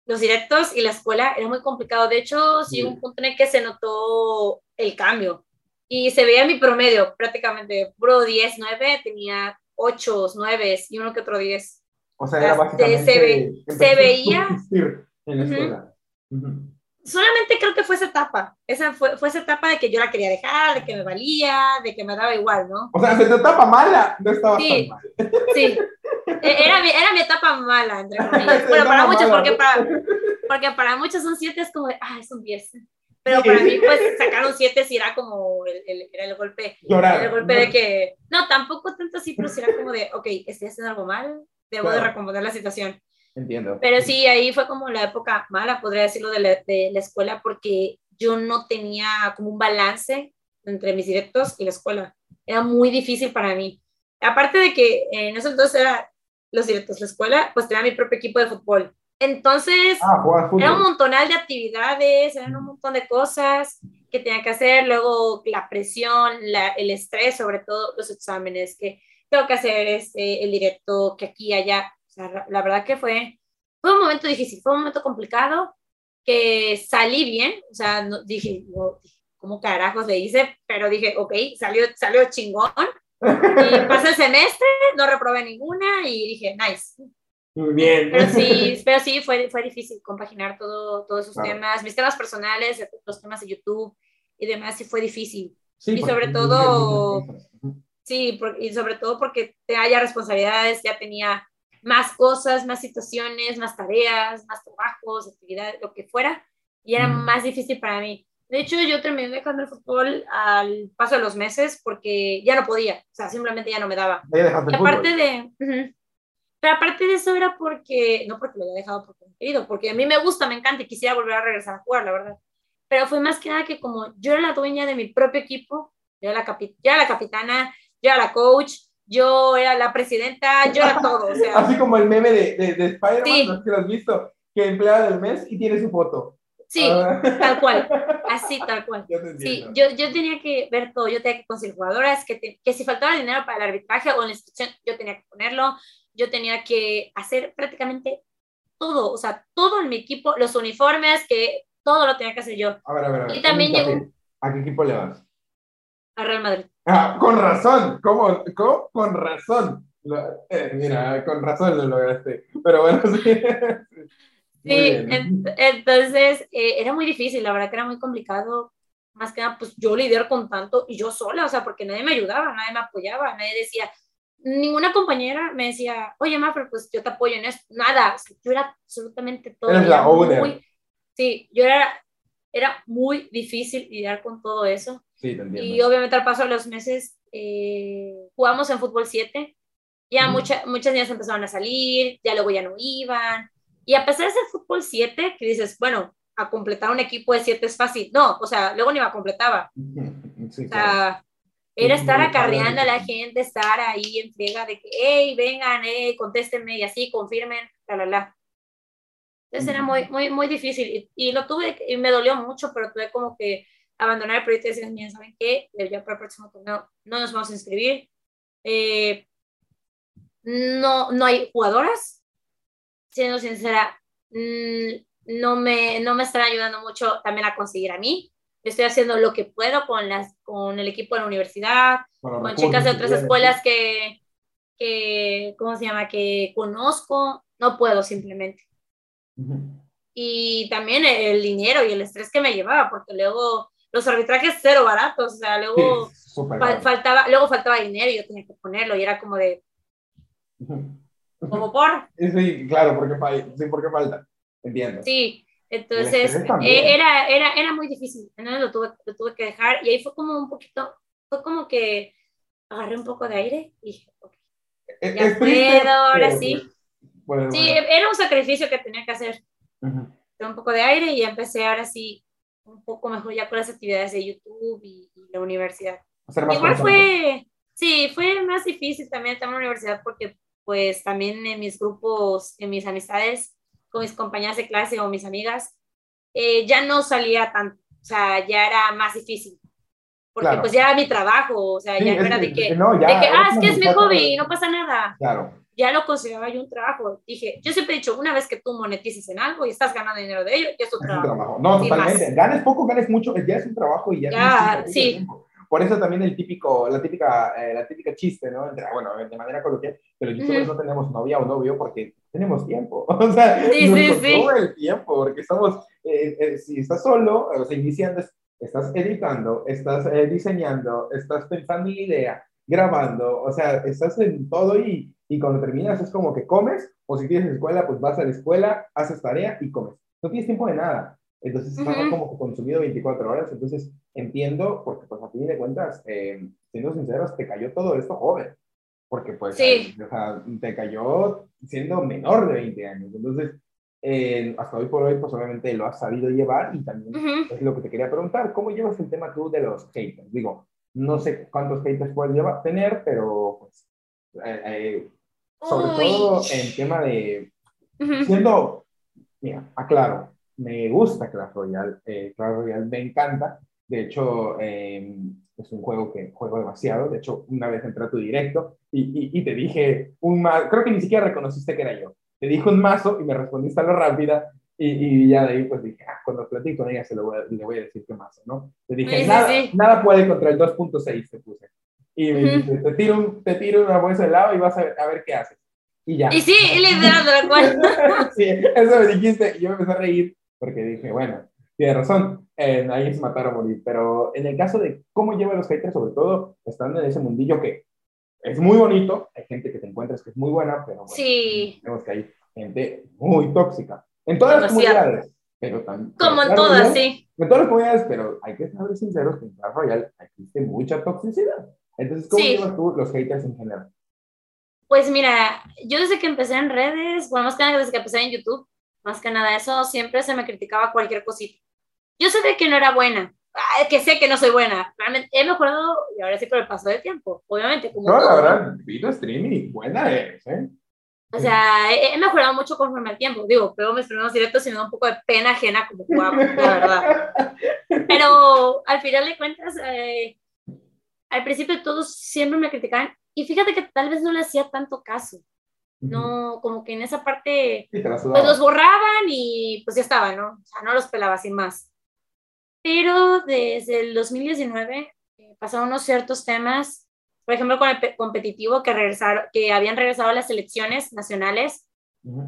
los directos y la escuela, era muy complicado. De hecho, sí, Sí. un punto en el que se notó el cambio y se veía mi promedio prácticamente, puro 10, 9, tenía 8, 9 y uno que otro 10. O sea, era Este, básicamente... se ve- se veía- en la escuela. Ujú. Solamente creo que fue esa etapa, esa fue, fue esa etapa de que yo la quería dejar, de que me valía, de que me daba igual, ¿no? O sea, se te tapa mala, no estaba Sí. tan mal. Sí, E- era mi, era mi etapa mala, entre comillas. Bueno, para etapa muchos, porque para, porque para muchos un 7 es como, de, ah, es un 10. Pero Sí. para mí, pues, sacar un 7 sí era como el, el- era el golpe, Llorar. el golpe de que, no, tampoco tanto así, pero sí era como de, ok, estoy haciendo algo mal, debo de Claro. recomponer la situación. Entiendo. Pero sí, ahí fue como la época mala, podría decirlo, de la, de la escuela, porque yo no tenía como un balance entre mis directos y la escuela. Era muy difícil para mí. Aparte de que en ese entonces era los directos, la escuela, pues tenía mi propio equipo de fútbol. Entonces, Ah, era un montonal de actividades, eran un montón de cosas que tenía que hacer, luego la presión, la- el estrés, sobre todo los exámenes, que tengo que hacer este, el directo, que aquí, allá. Sea, la- verdad que fue, fue un momento difícil, fue un momento complicado, que salí bien, o sea, no, dije, no, ¿cómo carajos le hice? Pero dije, ok, salió, salió chingón. Y pasé el semestre, no reprobé ninguna y dije, nice. Muy bien. Pero sí, pero sí fue, fue difícil compaginar todo, todos esos Claro. temas, mis temas personales, los temas de YouTube y demás, sí fue difícil. Sí, y sobre todo-. Sí, por- y sobre todo porque te haya responsabilidades, ya tenía más cosas, más situaciones, más tareas, más trabajos, actividades, lo que fuera, y era Mm. más difícil para mí. De hecho, yo terminé dejando el fútbol al paso de los meses porque ya no podía, o sea, simplemente ya no me daba. Ya Y fútbol. aparte de, pero aparte de eso era porque, no porque lo había dejado porque he querido, porque a mí me gusta, me encanta y quisiera volver a regresar a jugar, la verdad. Pero fue más que nada que como yo era la dueña de mi propio equipo, yo era la, capi- yo era la capitana, yo era la coach, yo era la presidenta, yo era todo, o sea, Así como el meme de, de, de Spider-Man, Sí. no sé si lo has visto, que empleada del mes y tiene su foto. sí, Ah, tal cual, así tal cual. te Sí, yo, yo tenía que ver todo, yo tenía que conseguir jugadoras, que, te- que si faltaba dinero para el arbitraje o la institución, yo tenía que ponerlo, yo tenía que hacer prácticamente todo, o sea, todo en mi equipo, los uniformes, que todo lo tenía que hacer yo, A ver, a ver, a ver. Y también llegó- ¿A qué equipo le vas? A Real Madrid. Ah, con razón. ¿Cómo? ¿Cómo? Con razón. Eh, mira, con razón lo lograste. Pero bueno, sí. Sí, ent- entonces eh, era muy difícil, la verdad que era muy complicado, más que nada, pues yo lidiar con tanto y yo sola, o sea, porque nadie me ayudaba, nadie me apoyaba, nadie decía, ninguna compañera me decía, oye, Mafra, pues yo te apoyo en esto, nada, o sea, yo era absolutamente todo. Eres la muy- sí, yo era, era muy difícil lidiar con todo eso. Sí. Y obviamente al paso de los meses eh, jugamos en fútbol 7. Ya Mm. mucha- muchas niñas empezaron a salir, ya luego ya no iban. Y a pesar de ser fútbol 7, que dices, bueno, a completar un equipo de 7 es fácil. No, o sea, luego ni me completaba. Sí, O claro. sea, era estar acarreando a la gente, estar ahí en friega de que, hey, vengan, hey, contéstenme y así, confirmen, la, la, la. Entonces era muy, muy, muy difícil y, y, lo tuve y me dolió mucho, pero tuve como que abandonar el proyecto y decir, miren, ¿saben qué? Ya para el próximo torneo no nos vamos a inscribir. Eh, no, no hay jugadoras. Siendo sincera, mm, no me, no me están ayudando mucho también a conseguir a mí. Estoy haciendo lo que puedo con, las, con el equipo de la universidad, con chicas de otras escuelas que, que, ¿cómo se llama? Que conozco. No puedo simplemente. Y también el dinero y el estrés que me llevaba, porque luego los arbitrajes cero baratos, o sea, luego, faltaba, luego faltaba dinero y yo tenía que ponerlo y era como de... Como por... Sí, claro, porque, sí, porque falta, entiendo. Sí, entonces eh, era, era, era muy difícil, entonces lo tuve, lo tuve que dejar y ahí fue como un poquito, fue como que agarré un poco de aire y dije, ok, e, ya puedo, ahora sí. sí, era un sacrificio que tenía que hacer. un poco de aire y empecé ahora sí un poco mejor ya con las actividades de YouTube y, la universidad. Igual fue, sí, fue más difícil también estar en la universidad porque pues también en mis grupos, en mis amistades, con mis compañeras de clase o mis amigas, eh, ya no salía tanto, o sea, ya era más difícil. Porque pues ya era mi trabajo, o sea, ya no era de que, de que ah, es que es mi hobby y no pasa nada. Claro ya lo consideraba yo un trabajo. Dije, yo siempre he dicho, una vez que tú monetices en algo y estás ganando dinero de ello, ya es tu trabajo. No, totalmente. Ganes poco, ganes mucho, ya es un trabajo y ya, ya sí. Por eso también el típico, la típica, eh, la típica chiste, ¿no? bueno, de manera coloquial, pero youtubers no tenemos novia o novio porque tenemos tiempo. O sea, sí, sí, sí. el tiempo, porque estamos, eh, eh, si estás solo, o sea, iniciando, estás editando, estás diseñando, estás pensando en idea, grabando, o sea, estás en todo y y cuando terminas es como que comes, o si tienes escuela, pues vas a la escuela, haces tarea y comes. No tienes tiempo de nada. Entonces, estás como consumido 24 horas. Entonces, entiendo, porque pues a fin de cuentas, eh, siendo sinceros, te cayó todo esto joven. Porque pues, sí. o sea, te cayó siendo menor de 20 años. Entonces, eh, hasta hoy por hoy, pues obviamente lo has sabido llevar y también es lo que te quería preguntar, ¿cómo llevas el tema tú de los haters? Digo, no sé cuántos haters puedes llevar, tener, pero pues eh, eh, sobre todo en tema de, siendo, mira, aclaro, me gusta Clash Royale, eh, Clash Royale me encanta, de hecho em, es un juego que juego demasiado, de hecho una vez entré a tu directo y, y, te dije un mazo, creo que ni siquiera reconociste que era yo, te dije un mazo y me respondiste a lo rápida y, y, ya de ahí pues dije, ah, cuando platico con ella se lo voy a, le voy a decir qué mazo, ¿no? Te dije, nada, nada puede contra el 2.6, te puse y me dice, te tiro, un, te tiro una bolsa de lava y vas a ver, a ver qué haces. Y ya. Y sí, literal, cual. sí, eso me dijiste y yo me empecé a reír porque dije, bueno, tiene razón, eh, ahí se mataron a morir. Pero en el caso de cómo llevan los haters, sobre todo estando en ese mundillo que es muy bonito, hay gente que te encuentras que es muy buena, pero bueno, sí. vemos que hay gente muy tóxica. En todas las comunidades, pero también. Como en todas, sí. En todas las comunidades, pero hay que ser sinceros que en Clash Royale existe mucha toxicidad. Entonces, ¿cómo llevas tú los haters en general? Pues mira, yo desde que empecé en redes, bueno, más que nada desde que empecé en YouTube, más que nada eso, siempre se me criticaba cualquier cosita. Yo sabía que no era buena, que sé que no soy buena. Realmente he mejorado y ahora sí con el paso del tiempo, obviamente. Como no, la verdad, video streaming, buena eres, ¿eh? O sea, he, mejorado mucho conforme al tiempo. Digo, pego mis primeros directos y me da un poco de pena ajena como jugaba, la verdad. Pero al final de cuentas, eh, al principio todos siempre me criticaban y fíjate que tal vez no le hacía tanto caso. No, como que en esa parte, pues los borraban y pues ya estaba, ¿no? O sea, no los pelaba sin más. Pero desde el 2019 eh, pasaron unos ciertos temas, por ejemplo, con el competitivo que, regresaron, que habían regresado a las elecciones nacionales.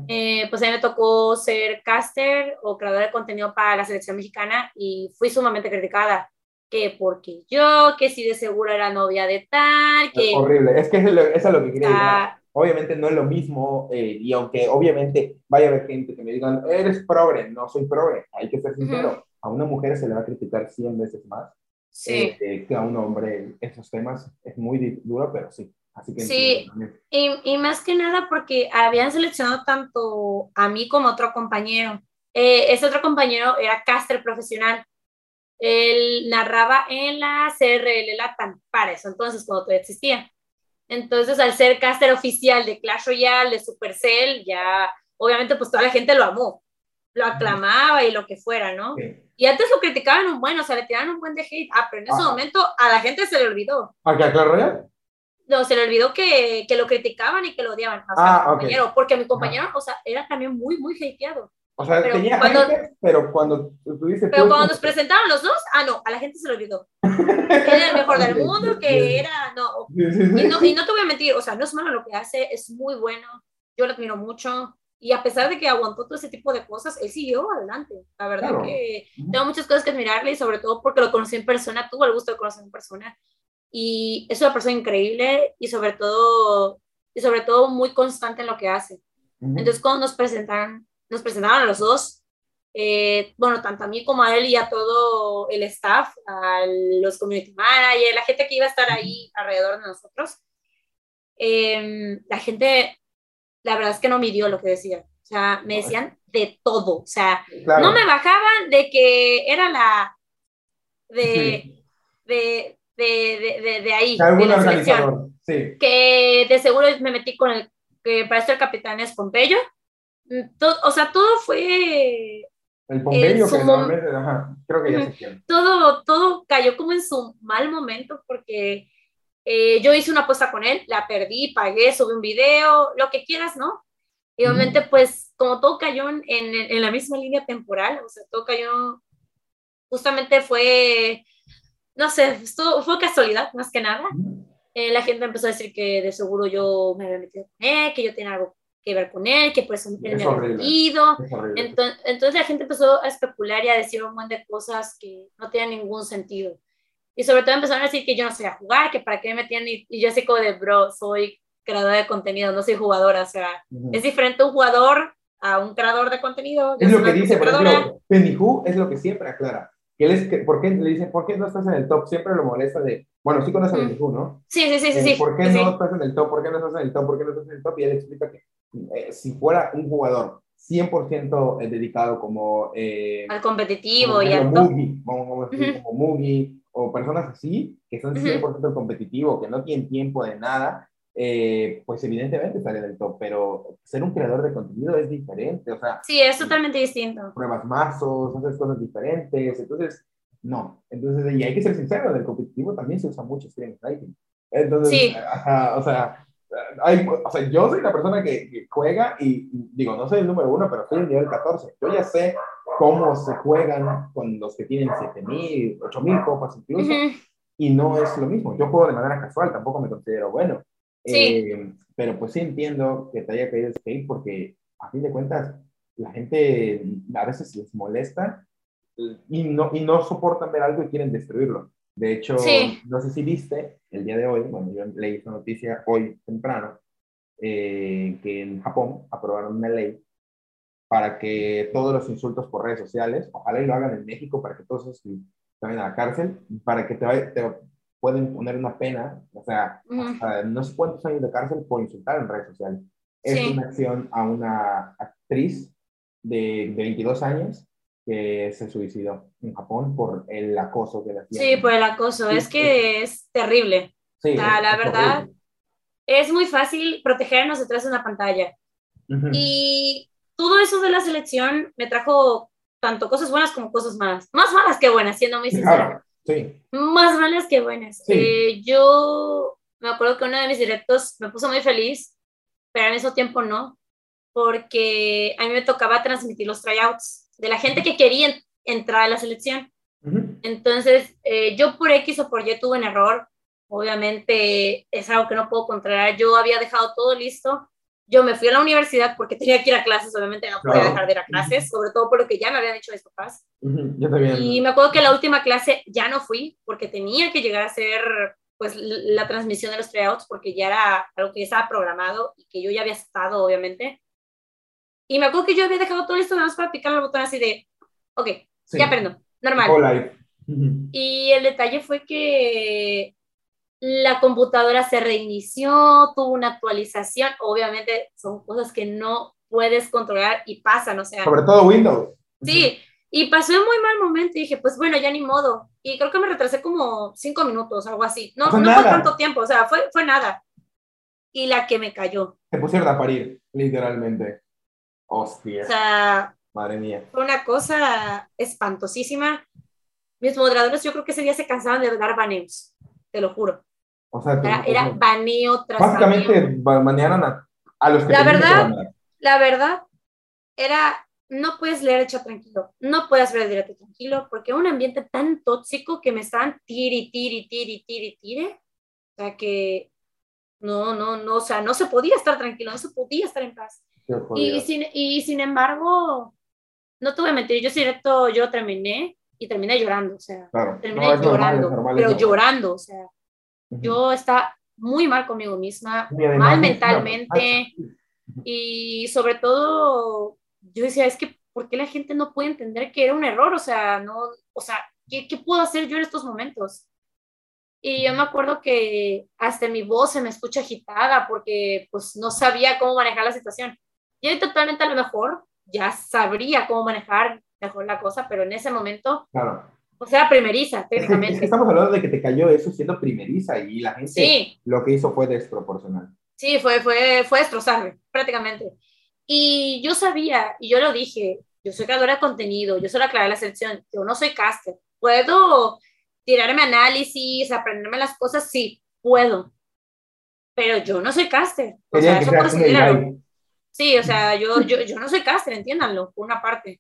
Eh, pues a mí me tocó ser caster o creador de contenido para la selección mexicana y fui sumamente criticada que porque yo, que si de seguro era novia de tal, que... Es horrible, es que eso es lo que quería decir. Ah. Obviamente no es lo mismo, eh, y aunque obviamente vaya a haber gente que me digan, eres progre, no soy progre, hay que ser sincero, a una mujer se le va a criticar 100 veces más sí. Eh, que a un hombre esos temas, es muy duro, pero sí. Así que sí, y, y, más que nada porque habían seleccionado tanto a mí como a otro compañero. Eh, ese otro compañero era caster profesional él narraba en la CRL Latam, para eso entonces, cuando todavía existía. Entonces, al ser caster oficial de Clash Royale, de Supercell, ya, obviamente, pues toda la gente lo amó. lo aclamaba y lo que fuera, ¿no? Y antes lo criticaban un buen, o sea, le tiraban un buen de hate. Ah, pero en ese momento a la gente se le olvidó. ¿A qué, a Claro No, se le olvidó que, que, lo criticaban y que lo odiaban. O sea, ah, compañero, porque mi compañero, o sea, era también muy, muy hateado. O sea, tenía cuando, pero cuando tuviste... Pero cuando nos presentaron los dos, ah, no, a la gente se le olvidó. era el mejor del mundo, que era, no. Y no. Y no te voy a mentir, o sea, no es malo lo que hace, es muy bueno, yo lo admiro mucho. Y a pesar de que aguantó todo ese tipo de cosas, él siguió adelante. La verdad que tengo muchas cosas que admirarle y sobre todo porque lo conocí en persona, tuvo el gusto de conocer en persona. Y es una persona increíble y sobre todo, y sobre todo muy constante en lo que hace. Entonces, cuando nos presentaron, nos presentaron a los dos, eh, bueno, tanto a mí como a él y a todo el staff, a los community managers, la gente que iba a estar ahí alrededor de nosotros, eh, la gente la verdad es que no midió lo que decía. O sea, me decían de todo. O sea, no me bajaban de que era la de, de, de, de, de, ahí. De la selección. Sí. Que de seguro me metí con el que para el capitán es Pompeyo. Mm, o sea, todo fue. El Pompeyo, que normalmente, ajá, creo que ya se Todo, todo cayó como en su mal momento porque eh, yo hice una apuesta con él, la perdí, pagué, subí un video, lo que quieras, ¿no? Y obviamente, pues, como todo cayó en, en, la misma línea temporal, o sea, todo cayó, justamente fue, no sé, fue casualidad, más que nada. Eh, la gente empezó a decir que de seguro yo me había metido con él, que yo tenía algo que ver con él, que pues él me había ido. Entonces, entonces, la gente empezó a especular y a decir un montón de cosas que no tenían ningún sentido. Y sobre todo empezaron a decir que yo no sabía jugar, que para qué me metían, y, yo así como de, bro, soy creadora de contenido, no soy jugadora, o sea, es diferente un jugador a un creador de contenido. Es lo que dice, por ejemplo, Penny Who es lo que siempre aclara. Que él es, que, ¿Por qué le dicen, por qué no estás en el top? Siempre lo molesta de, bueno, sí conoces a Penny Who, ¿no? Sí, sí, sí, sí. Eh, ¿Por qué no estás en el top? ¿Por qué no estás en el top? ¿Por qué no estás en el top? Y él explica que eh, si fuera un jugador 100% dedicado como... Eh, al competitivo y al top. como, como, como Mugi, o personas así, que son 100% competitivos, que no tienen tiempo de nada, eh, pues evidentemente sale del top, pero ser un creador de contenido es diferente, o sea... Sí, es totalmente distinto. Pruebas mazos, haces cosas diferentes, entonces, no. Entonces, y hay que ser sincero, del competitivo también se usa mucho stream. Entonces, sí. o sea... Hay, o sea, yo soy la persona que, que, juega y digo, no soy el número uno, pero soy el nivel 14. Yo ya sé cómo se juegan con los que tienen 7000, 8000 copas incluso, y no es lo mismo. Yo juego de manera casual, tampoco me considero bueno. Eh, pero pues sí entiendo que te haya caído skate porque a fin de cuentas la gente a veces les molesta y no, y no soportan ver algo y quieren destruirlo. De hecho, no sé si viste el día de hoy, bueno, yo leí esta noticia hoy temprano, eh, que en Japón aprobaron una ley para que todos los insultos por redes sociales, ojalá y lo hagan en México para que todos esos vayan a la cárcel, para que te, te pueden poner una pena, o sea, no sé cuántos años de cárcel por insultar en redes sociales. Es una acción a una actriz de, 22 años que se suicidó en Japón por el acoso que le hacían. Sí, por el acoso, es que es terrible. Sí, la verdad, es muy fácil protegernos detrás de una pantalla. Y todo eso de la selección me trajo tanto cosas buenas como cosas malas. Más malas que buenas, siendo muy sincera. sí. Más malas que buenas. Eh, yo me acuerdo que uno de mis directos me puso muy feliz, pero al mismo tiempo no, porque a mí me tocaba transmitir los tryouts de la gente que quería entrar a la selección. Entonces, eh, yo por X o por Y tuve un error. Obviamente es algo que no puedo controlar. Yo había dejado todo listo yo me fui a la universidad porque tenía que ir a clases, obviamente no podía dejar de ir a clases, sobre todo por lo que ya me habían hecho mis papás. Y me acuerdo que la última clase ya no fui porque tenía que llegar a hacer pues la transmisión de los tryouts porque ya era algo que ya estaba programado y que yo ya había estado, obviamente. Y me acuerdo que yo había dejado todo listo nada más para picar el botón así de, ok, ya aprendo, normal. Y el detalle fue que la computadora se reinició, tuvo una actualización, obviamente son cosas que no puedes controlar y pasan, o sea. Sobre todo Windows. Sí, y pasó en muy mal momento y dije, pues bueno, ya ni modo. Y creo que me retrasé como cinco minutos, algo así. No, no, fue tanto tiempo, o sea, fue, fue nada. Y la que me cayó. Se pusieron a parir, literalmente. Hostia. O sea, Madre mía. Fue una cosa espantosísima. Mis moderadores yo creo que ese día se cansaban de dar baneos, te lo juro. O sea, Era, era baneo tras básicamente baneo. banearon a, a los que La que verdad, banear. La verdad, era, no puedes leer el chat tranquilo, no puedes ver el directo tranquilo, porque un ambiente tan tóxico que me estaban tiri, tiri, tiri, tiri, tire. O sea que no, no, no, o sea, no se podía estar tranquilo, no se podía estar en paz. Y sin, y sin embargo, no te voy a mentir, yo directo yo terminé y terminé llorando, o sea, Claro. terminé No, normal, llorando, es normal, pero normal. llorando, o sea, Ujú. yo estaba muy mal conmigo misma, además mal mentalmente y sobre todo yo decía, es que, ¿por qué la gente no puede entender que era un error? O sea, no, o sea, ¿qué, qué puedo hacer yo en estos momentos? Y yo me acuerdo que hasta mi voz se me escucha agitada porque pues no sabía cómo manejar la situación. Y hoy totalmente a lo mejor ya sabría cómo manejar mejor la cosa, pero en ese momento, Claro. pues era primeriza, que, es que técnicamente. estamos hablando de que te cayó eso siendo primeriza y la gente Sí, lo que hizo fue desproporcional. Sí, fue, fue, fue destrozarme, prácticamente. Y yo sabía, y yo lo dije, yo soy creadora de contenido, yo soy la clara de la selección, yo no soy caster. ¿Puedo tirarme análisis, aprenderme las cosas? Sí, puedo. Pero yo no soy caster. O sea, eso por. Sí, o sea, yo, yo, yo no soy caster, entiéndanlo, por una parte.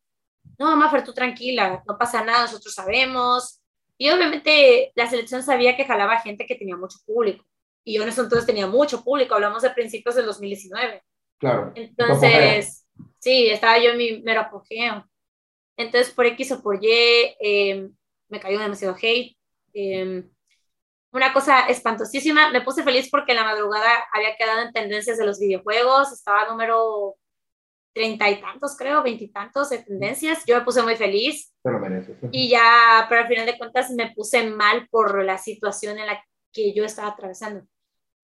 No, Maffer, tú tranquila, no pasa nada, nosotros sabemos. Y obviamente la selección sabía que jalaba gente que tenía mucho público. Y yo en eso entonces tenía mucho público, hablamos de principios del 2019. Claro. Entonces, sí, estaba yo en mi mero apogeo. Entonces, por X o por Y, eh, me cayó demasiado hate. eh, una cosa espantosísima. Me puse feliz porque en la madrugada había quedado en tendencias de los videojuegos. Estaba número treinta y tantos, creo, veintitantos de tendencias. Yo me puse muy feliz. Te lo mereces. Y ya, pero al final de cuentas me puse mal por la situación en la que yo estaba atravesando.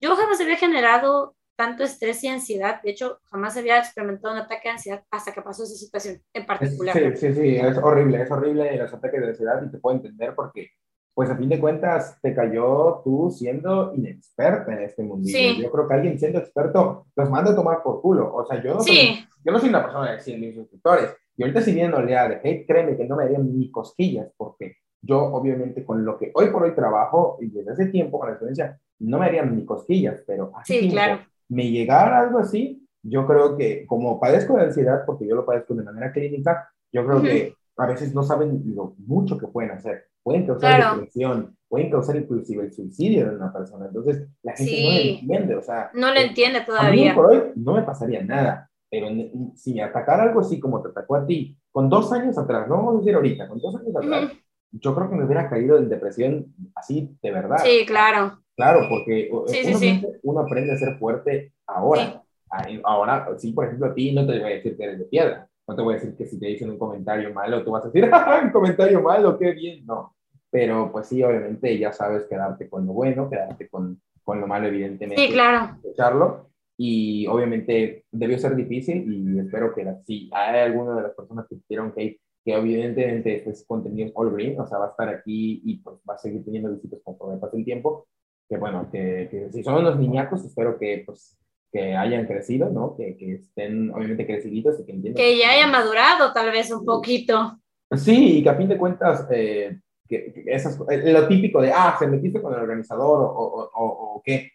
Yo jamás había generado tanto estrés y ansiedad. De hecho, jamás había experimentado un ataque de ansiedad hasta que pasó esa situación en particular. Sí, sí, sí, es horrible, es horrible los ataques de ansiedad y te puedo entender porque, pues a fin de cuentas, te cayó tú siendo inexperta en este mundillo. Sí. Yo creo que alguien siendo experto los manda a tomar por culo. O sea, yo no, soy, Sí, yo no soy una persona de 100 mil suscriptores. Y ahorita si viene oleada de hate, créeme que no me harían ni cosquillas porque yo obviamente con lo que hoy por hoy trabajo y desde hace tiempo con la experiencia, no me harían ni cosquillas, pero hace sí, claro. me llegara algo así, yo creo que como padezco de ansiedad, porque yo lo padezco de manera clínica, yo creo Ujú. que a veces no saben lo mucho que pueden hacer. Pueden causar Claro. depresión, pueden causar inclusive el suicidio de una persona. Entonces, la gente no Sí. lo entiende. O sea, No lo eh, entiende a mí todavía. por hoy no me pasaría nada, pero si me atacara algo así como te atacó a ti, con dos años atrás, no vamos a decir ahorita, con dos años atrás, Ujú. yo creo que me hubiera caído en depresión así de verdad. Sí, claro. Claro, porque Sí, uno, sí. uno aprende a ser fuerte ahora. Ahí- Ahora, sí, por ejemplo, a ti no te voy a decir que eres de piedra. No te voy a decir que si te dicen un comentario malo, tú vas a decir, ¡ah, un comentario malo, qué bien! No. Pero pues sí, obviamente ya sabes quedarte con lo bueno, quedarte con, con lo malo, evidentemente. Sí, claro. Echarlo. Y obviamente debió ser difícil y espero que la- si hay alguna de las personas que hicieron hate, que evidentemente este es contenido all green, o sea, va a estar aquí y pues va a seguir teniendo visitas conforme pase el tiempo, que bueno, que, que si son unos niñacos, espero que pues que hayan crecido, ¿no? Que, que estén obviamente creciditos y que entiendan. Que ya haya madurado tal vez un poquito. Sí, y que a fin de cuentas, eh, que, que esas, eh, lo típico de, ah, se metiste con el organizador o, o, o, o qué,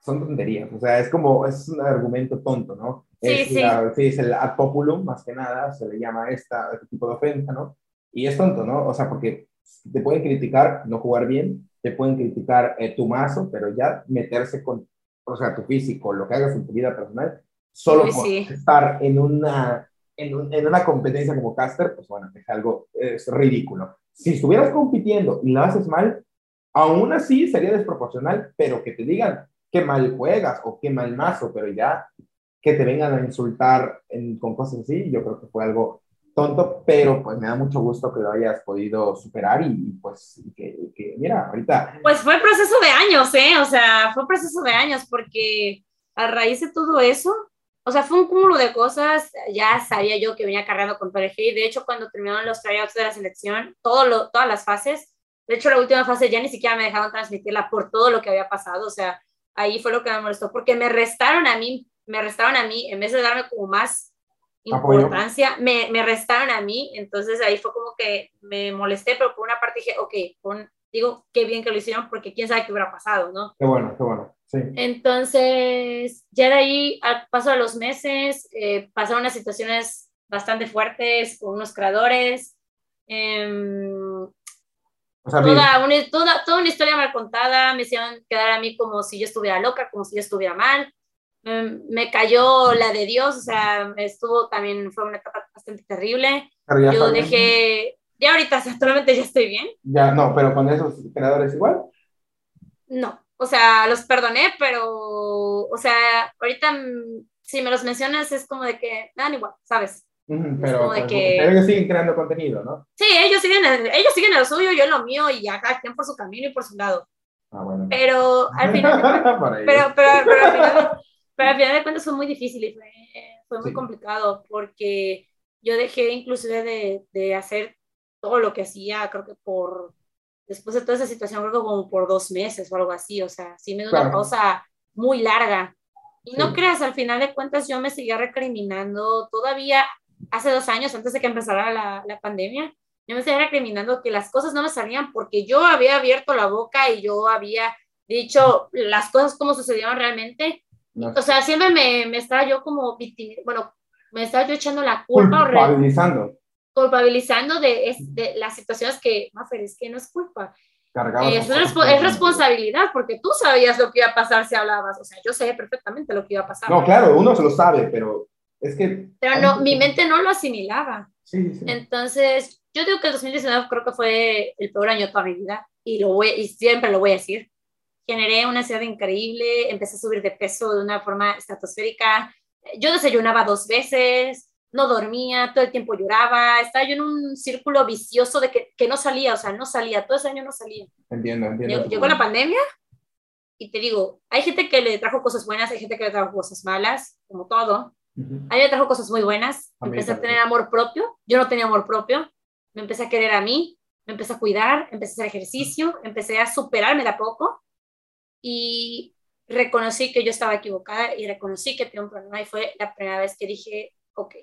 son tonterías, o sea, es como, es un argumento tonto, ¿no? Sí, es, sí. la- sí, es el ad populum, más que nada, se le llama esta, este tipo de ofensa, ¿no? Y es tonto, ¿no? O sea, porque te pueden criticar no jugar bien, te pueden criticar eh, tu mazo, pero ya meterse con, o sea, tu físico, lo que hagas en tu vida personal, solo Uy, por sí. estar en una, en, un- en una competencia como caster, pues bueno, es algo, es ridículo. Si estuvieras compitiendo y lo haces mal, aún así sería desproporcional, pero que te digan qué mal juegas o qué mal mazo, pero ya que te vengan a insultar en- con cosas así, yo creo que fue algo tonto, pero pues me da mucho gusto que lo hayas podido superar y, pues que, que, mira, ahorita Pues fue proceso de años, ¿eh? O sea, fue proceso de años porque a raíz de todo eso, o sea, fue un cúmulo de cosas, ya sabía yo que venía cargando con todo el hate, de hecho cuando terminaron los tryouts de la selección, todo lo, todas las fases, de hecho la última fase ya ni siquiera me dejaban transmitirla por todo lo que había pasado, o sea, ahí fue lo que me molestó, porque me restaron a mí, me restaron a mí, en vez de darme como más importancia, me, me, restaron a mí, entonces ahí fue como que me molesté, pero por una parte dije, ok, digo, qué bien que lo hicieron porque quién sabe qué hubiera pasado, ¿no? Qué bueno, qué bueno, sí. Entonces, ya de ahí, al paso de los meses, eh, pasaron unas situaciones bastante fuertes con unos creadores. Em, o sea, toda, una, toda, toda, una historia mal contada, me hicieron quedar a mí como si yo estuviera loca, como si yo estuviera mal. Em, me cayó la de Dios, o sea, estuvo también, fue una etapa bastante terrible. Yo dejé, ya ahorita actualmente ya estoy bien. Ya, no, pero con esos creadores igual. No, o sea, los perdoné, pero, o sea, ahorita mm, si me los mencionas es como de que dan igual, ¿sabes? pero, ellos siguen creando contenido, ¿no? Sí, ellos siguen, ellos siguen lo suyo, yo lo mío y ya cada quien por su camino y por su lado. Ah, bueno. Pero al final, pero, pero, pero, al final, pero al final de cuentas fue muy difícil y fue, fue muy complicado porque yo dejé inclusive de, de hacer todo lo que hacía, creo que por, después de toda esa situación, creo que como por dos meses o algo así, o sea, sí me dio una pausa muy larga. Y no creas, al final de cuentas yo me seguía recriminando todavía hace dos años, antes de que empezara la, la pandemia, yo me seguía recriminando que las cosas no me salían porque yo había abierto la boca y yo había dicho las cosas como sucedieron realmente. O sea, siempre me, me estaba yo como, bueno, me estaba yo echando la culpa. Culpabilizando culpabilizando de, de las situaciones que, Mafer, es que no es culpa. Es, es, responsabilidad, porque tú sabías lo que iba a pasar si hablabas. O sea, yo sé perfectamente lo que iba a pasar. No, claro, uno se lo sabe, pero es que... Pero no, mi mente no lo asimilaba. Sí, sí. Entonces, yo digo que el 2019 creo que fue el peor año de toda mi vida, y, lo voy, y siempre lo voy a decir. Generé una ansiedad increíble, empecé a subir de peso de una forma estratosférica. Yo desayunaba dos veces, no dormía, todo el tiempo lloraba, estaba yo en un círculo vicioso de que, que no salía, o sea, no salía, todo ese año no salía. Entiendo, entiendo. Llegó, la pandemia y te digo, hay gente que le trajo cosas buenas, hay gente que le trajo cosas malas, como todo. A mí me trajo cosas muy buenas, empecé a tener amor propio, yo no tenía amor propio, me empecé a querer a mí, me empecé a cuidar, empecé a hacer ejercicio, empecé a superarme de a poco y reconocí que yo estaba equivocada y reconocí que tenía un problema y fue la primera vez que dije, ok.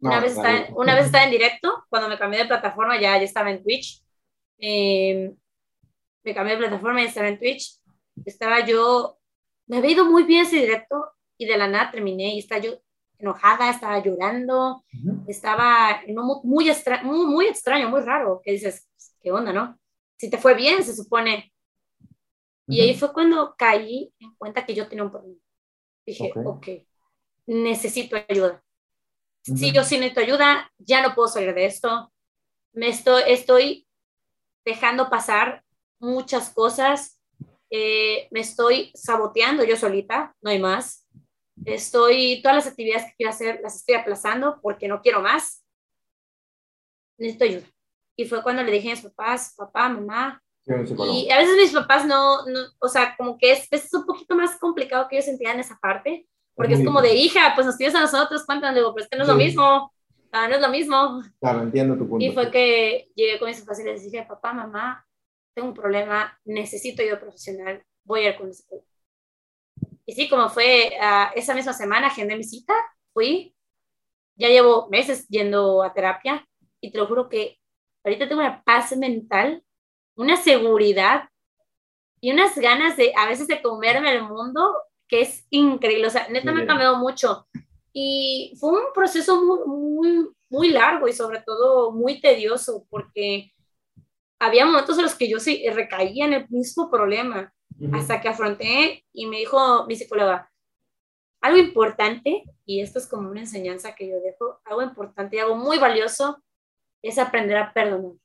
Una, vez estaba, una vez estaba en directo, cuando me cambié de plataforma, ya, ya estaba en Twitch. Em, me cambié de plataforma y estaba en Twitch. Estaba yo, me había ido muy bien ese directo y de la nada terminé y estaba yo enojada, estaba llorando, estaba en un muy, extra, muy, muy extraño, muy raro, que dices, ¿qué onda, no? Si te fue bien, se supone. Y ahí fue cuando caí en cuenta que yo tenía un problema. Dije, ok, okay necesito ayuda si yo sí necesito ayuda, ya no puedo salir de esto. Me estoy, estoy dejando pasar muchas cosas. Eh, me estoy saboteando yo solita, no hay más. Estoy, todas las actividades que quiero hacer las estoy aplazando porque no quiero más. Necesito ayuda. Y fue cuando le dije a mis papás, papá, mamá. Y a veces mis papás no, no o sea, como que es, es un poquito más complicado que ellos sentían esa parte porque es como de hija, pues nos tienes a nosotros, cuántas, digo, pero es que no es lo mismo, ah, no es lo mismo. Claro, entiendo tu punto. Y fue que llegué con mis papás y les dije, papá, mamá, tengo un problema, necesito ayuda profesional, voy a ir con el psicólogo. Y sí, como fue uh, esa misma semana, agendé mi cita, fui, ya llevo meses yendo a terapia y te lo juro que ahorita tengo una paz mental, una seguridad y unas ganas de a veces de comerme el mundo que es increíble, o sea, neta me ha cambiado mucho. Y fue un proceso muy, muy, muy largo y sobre todo muy tedioso, porque había momentos en los que yo sí recaía en el mismo problema, hasta que afronté y me dijo mi psicóloga, algo importante, y esto es como una enseñanza que yo dejo, algo importante y algo muy valioso, es aprender a perdonar.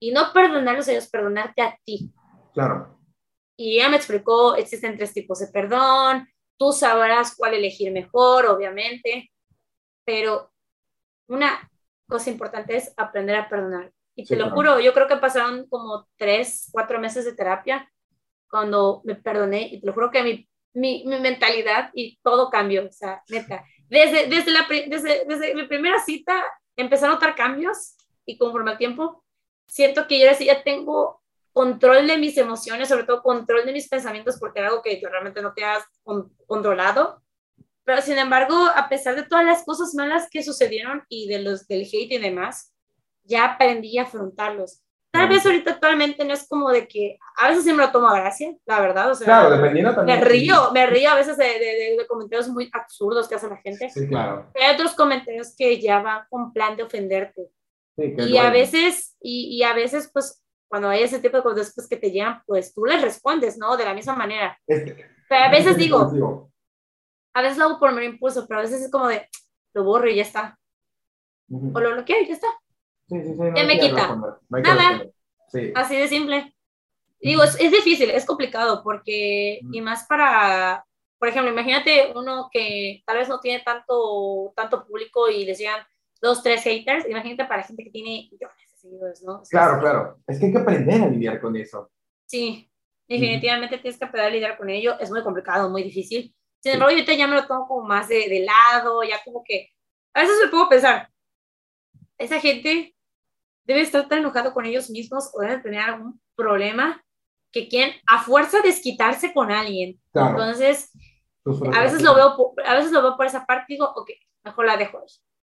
Y no perdonarlos a ellos, perdonarte a ti. Claro. Y ella me explicó, existen tres tipos de perdón, tú sabrás cuál elegir mejor, obviamente, pero una cosa importante es aprender a perdonar. Y te lo juro, yo creo que pasaron como tres, cuatro meses de terapia cuando me perdoné y te lo juro que mi, mi, mi mentalidad y todo cambió, o sea, neta. Desde, desde, la, desde, desde mi primera cita empecé a notar cambios y conforme al tiempo siento que yo ya tengo control de mis emociones, sobre todo control de mis pensamientos, porque era algo que yo realmente no te has controlado. pero sin embargo, a pesar de todas las cosas malas que sucedieron y de los del hate y demás, ya aprendí a afrontarlos. Tal vez ahorita actualmente no es como de que a veces sí me lo tomo a gracia, la verdad. O sea, claro, dependiendo también. Me río, me río a veces de, de, de, comentarios muy absurdos que hace la gente. Sí, claro. Hay otros comentarios que ya van con plan de ofenderte. Sí, Y a veces, y, y, a veces, pues, cuando hay ese tipo de cosas pues, que te llegan, pues tú les respondes, ¿no? De la misma manera. Este, Pero a veces digo, digo, a veces lo hago por mero impulso, pero a veces es como de, lo borro y ya está. ujú. O lo bloqueo y ya está. Sí, sí, sí. No ¿Qué hay me quita? no Nada. Sí. Así de simple. Digo, es, es difícil, es complicado, porque, y más para, por ejemplo, imagínate uno que tal vez no tiene tanto, tanto público y les llegan dos, tres haters, imagínate para gente que tiene millones de seguidores, ¿no? O sea, Claro, claro. Es que hay que aprender a lidiar con eso. Sí, definitivamente tienes que aprender a lidiar con ello, es muy complicado, muy difícil. Sin embargo, yo ahorita ya me lo tomo como más de, de lado, ya como que, a veces me puedo pensar, esa gente debe estar tan enojado con ellos mismos o debe tener algún problema que quieren a fuerza desquitarse con alguien. Claro. Entonces, a veces lo veo, a veces lo veo por esa parte y digo, ok, mejor la dejo ahí.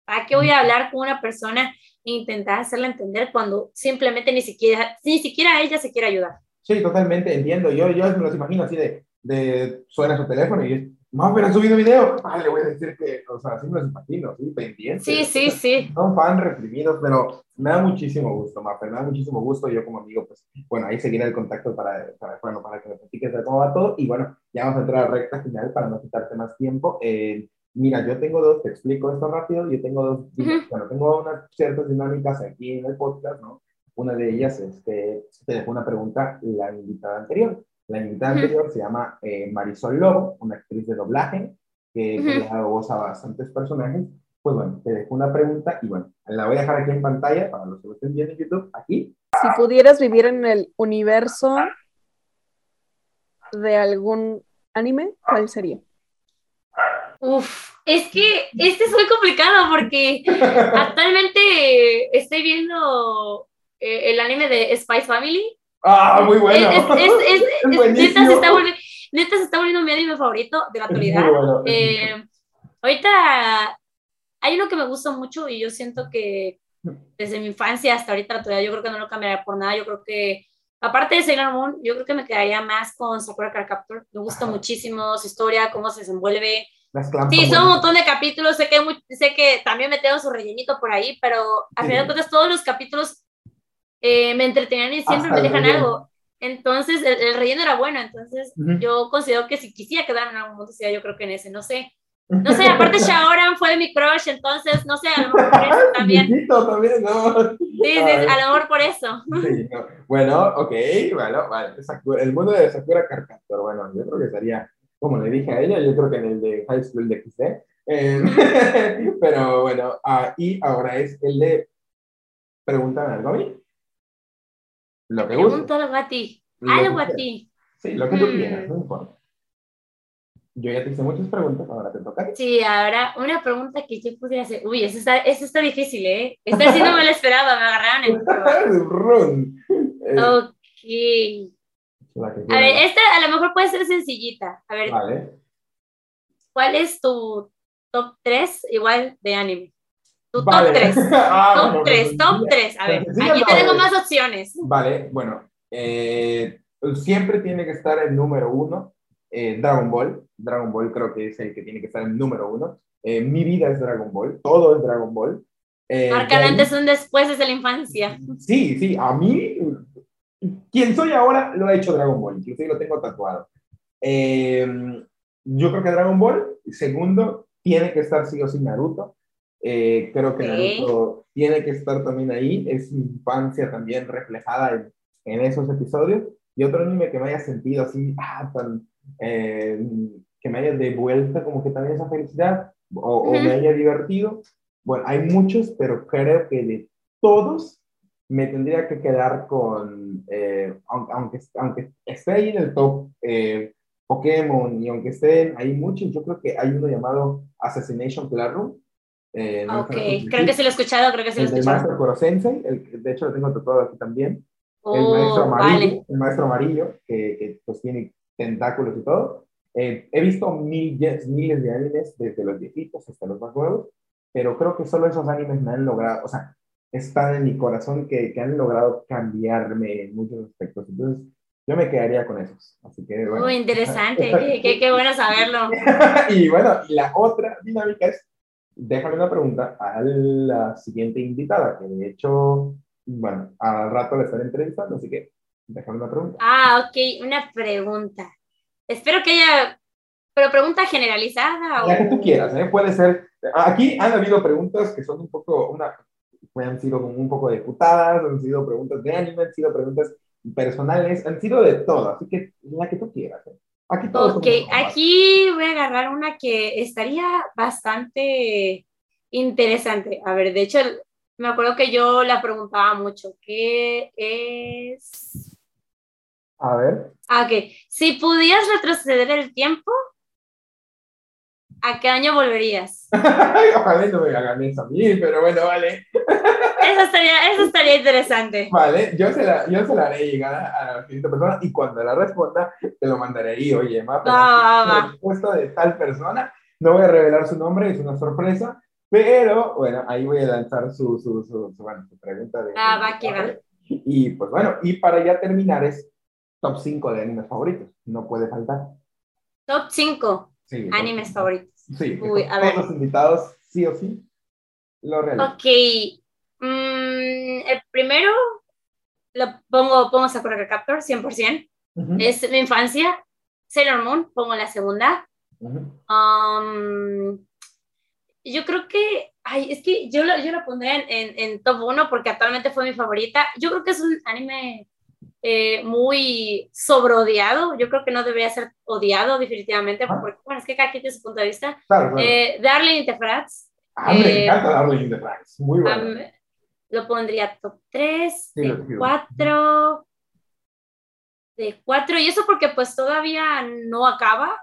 ¿Para qué voy a hablar con una persona e intentar hacerla entender cuando simplemente ni siquiera, ni siquiera ella se quiere ayudar? Sí, totalmente, entiendo. Yo, yo me los imagino así de, de suena su teléfono y es, más pero han subido video. Ah, le voy a decir que, o sea, así me los imagino, sí, pendientes. Sí, sí, sí. Son fan reprimidos, pero me da muchísimo gusto, Mafer, me da muchísimo gusto. Yo como amigo, pues, bueno, ahí seguiré el contacto para, para, bueno, para que me platiques de cómo va todo. Y bueno, ya vamos a entrar a la recta final para no quitarte más tiempo. Eh, mira, yo tengo dos, te explico esto rápido, yo tengo dos, Ujú. bueno, tengo unas ciertas dinámicas aquí en el podcast, ¿no? Una de ellas es que te dejó una pregunta la invitada anterior. La invitada anterior se llama eh, Marisol Lobo, una actriz de doblaje que le ha dado voz a bastantes personajes. Pues bueno, te dejo una pregunta y bueno, la voy a dejar aquí en pantalla para los que lo estén viendo en YouTube, aquí. Si pudieras vivir en el universo de algún anime, ¿cuál sería? Uf, es que este es muy complicado porque actualmente estoy viendo eh, el anime de Spice Family. ¡Ah, muy bueno! Es, es, es, neta, se está volviendo, neta se está volviendo mi anime favorito de la actualidad. bueno. Eh, ahorita hay uno que me gusta mucho y yo siento que desde mi infancia hasta ahorita actualidad yo creo que no lo cambiaría por nada. Yo creo que, aparte de Sailor Moon, yo creo que me quedaría más con Sakura Card Captor. Me gusta Ajá. muchísimo su historia, cómo se desenvuelve. Las Sí, son un montón de capítulos, sé que, muy- sé que también metieron su rellenito por ahí, pero a Sí. final de cuentas todos los capítulos eh, me entretenían y siempre Hasta me dejan algo. Entonces, el, el relleno era bueno, entonces Ujú. yo considero que si quisiera quedarme en algún sería yo creo que en ese, no sé. No sé, aparte Shaoran fue mi crush, entonces, no sé, a lo mejor por eso también. Viejito también, ¿no? Sí, sí, a lo mejor por eso. Sí, no. Bueno, ok, bueno, vale. El mundo de Sakura Carcaptor, bueno, yo creo que estaría, como le dije a ella, yo creo que en el de High School de XD. Eh, pero bueno, ah, y ahora es el de Pregúntame algo a mí. Lo que. Pregunto algo a ti, algo a ti. Sí, lo que tú Mm. quieras, no importa. Yo ya te hice muchas preguntas, ahora te toca. Sí, ahora una pregunta que yo pudiera hacer. Uy, esa está, esa está difícil, ¿eh? Esta sí no me la esperaba, me agarraron en. Eh, Ok. La que A ver, esta a lo mejor puede ser sencillita. A ver, Vale. ¿cuál es tu top 3 igual de anime? Tu Vale. top 3. Ah, Top bueno, 3, pues, top mira, 3. A ver, aquí eh. más opciones. Vale, bueno, eh, siempre tiene que estar el número uno, eh, Dragon Ball. Dragon Ball creo que es el que tiene que estar el número uno. Eh, mi vida es Dragon Ball, todo es Dragon Ball. Eh, ahí- antes un después desde la infancia. Sí, sí, a mí, quien soy ahora lo ha hecho Dragon Ball, inclusive lo tengo tatuado. Eh, yo creo que Dragon Ball, segundo, tiene que estar sí o sí Naruto. Eh, creo que. Naruto tiene que estar también ahí, es mi infancia también reflejada en, en esos episodios. Y otro anime que me haya sentido así, ah, tan, eh, que me haya devuelto como que también esa felicidad o, o Ujú. me haya divertido. Bueno, hay muchos, pero creo que de todos me tendría que quedar con, eh, aunque, aunque, esté ahí en el top eh, Pokémon y aunque estén ahí muchos, yo creo que hay uno llamado Assassination Classroom. Eh, Ok, creo que sí lo he escuchado, creo que sí lo el he escuchado. maestro Koro Sensei, el de hecho lo tengo tatuado aquí también. el Oh, maestro amarillo, vale. el maestro amarillo, que, que, pues tiene tentáculos y todo. Eh, he visto miles, miles de animes, desde los viejitos hasta los más nuevos, pero creo que solo esos animes me han logrado, o sea, están en mi corazón que, que han logrado cambiarme en muchos aspectos. Entonces, yo me quedaría con esos. Así que, bueno. Muy interesante, qué, qué, bueno saberlo. y bueno, la otra dinámica es, déjame una pregunta a la siguiente invitada, que de hecho, bueno, al rato le estaré entrevistando, así que déjame una pregunta. Ah, ok, una pregunta. Espero que haya, pero pregunta generalizada o... La que tú quieras, ¿eh? Puede ser, aquí han habido preguntas que son un poco, una, han sido como un poco de putadas, han sido preguntas de anime, han sido preguntas personales, han sido de todo, así que la que tú quieras. ¿eh? Aquí todos Ok, aquí voy a agarrar una que estaría bastante interesante. A ver, de hecho, me acuerdo que yo la preguntaba mucho, ¿qué es? A ver. Ah, ok, si pudieras retroceder el tiempo, ¿a qué año volverías? Ojalá no me hagan eso a mí, pero bueno, vale. Eso estaría, eso estaría interesante. Vale, yo se la, yo se la haré llegar a la siguiente persona y cuando la responda te lo mandaré ahí, oye, ma, pero va, la respuesta de tal persona, no voy a revelar su nombre, es una sorpresa, pero bueno, ahí voy a lanzar su, su, su, su, bueno, su pregunta de... Ah, va, que va. Y pues bueno, y para ya terminar es top 5 de animes favoritos, no puede faltar. Top 5 Sí, animes favoritos. Sí, Uy, a ver. los invitados, sí o sí, lo realizan. Ok. mm, el primero lo pongo, pongo Sakura Card Captor 100%. Ujú, Es mi infancia. Sailor Moon, pongo la segunda. Um, yo creo que, ay, es que yo lo, yo lo pondré en, en, en top 1 porque actualmente fue mi favorita. Yo creo que es un anime eh, muy sobreodiado. Yo creo que no debería ser odiado definitivamente, Ah. porque, bueno, es que cada quien tiene su punto de vista. Claro, claro. Eh, Darling in the Franxx, ah, me eh, encanta Darling in the muy bueno. am, lo pondría top 3, Sí, de sigo. 4, de 4, y eso porque pues todavía no acaba.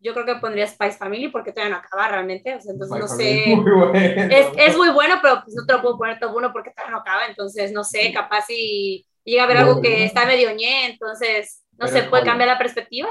Yo creo que pondría Spice Family porque todavía no acaba realmente, o sea, entonces no sé. Muy bueno. Es, es muy bueno, pero pues no te lo puedo poner top 1 porque todavía no acaba, entonces no sé, capaz si llega a haber algo que Bueno. está medio ñe, entonces no Pero se puede cambiar la perspectiva.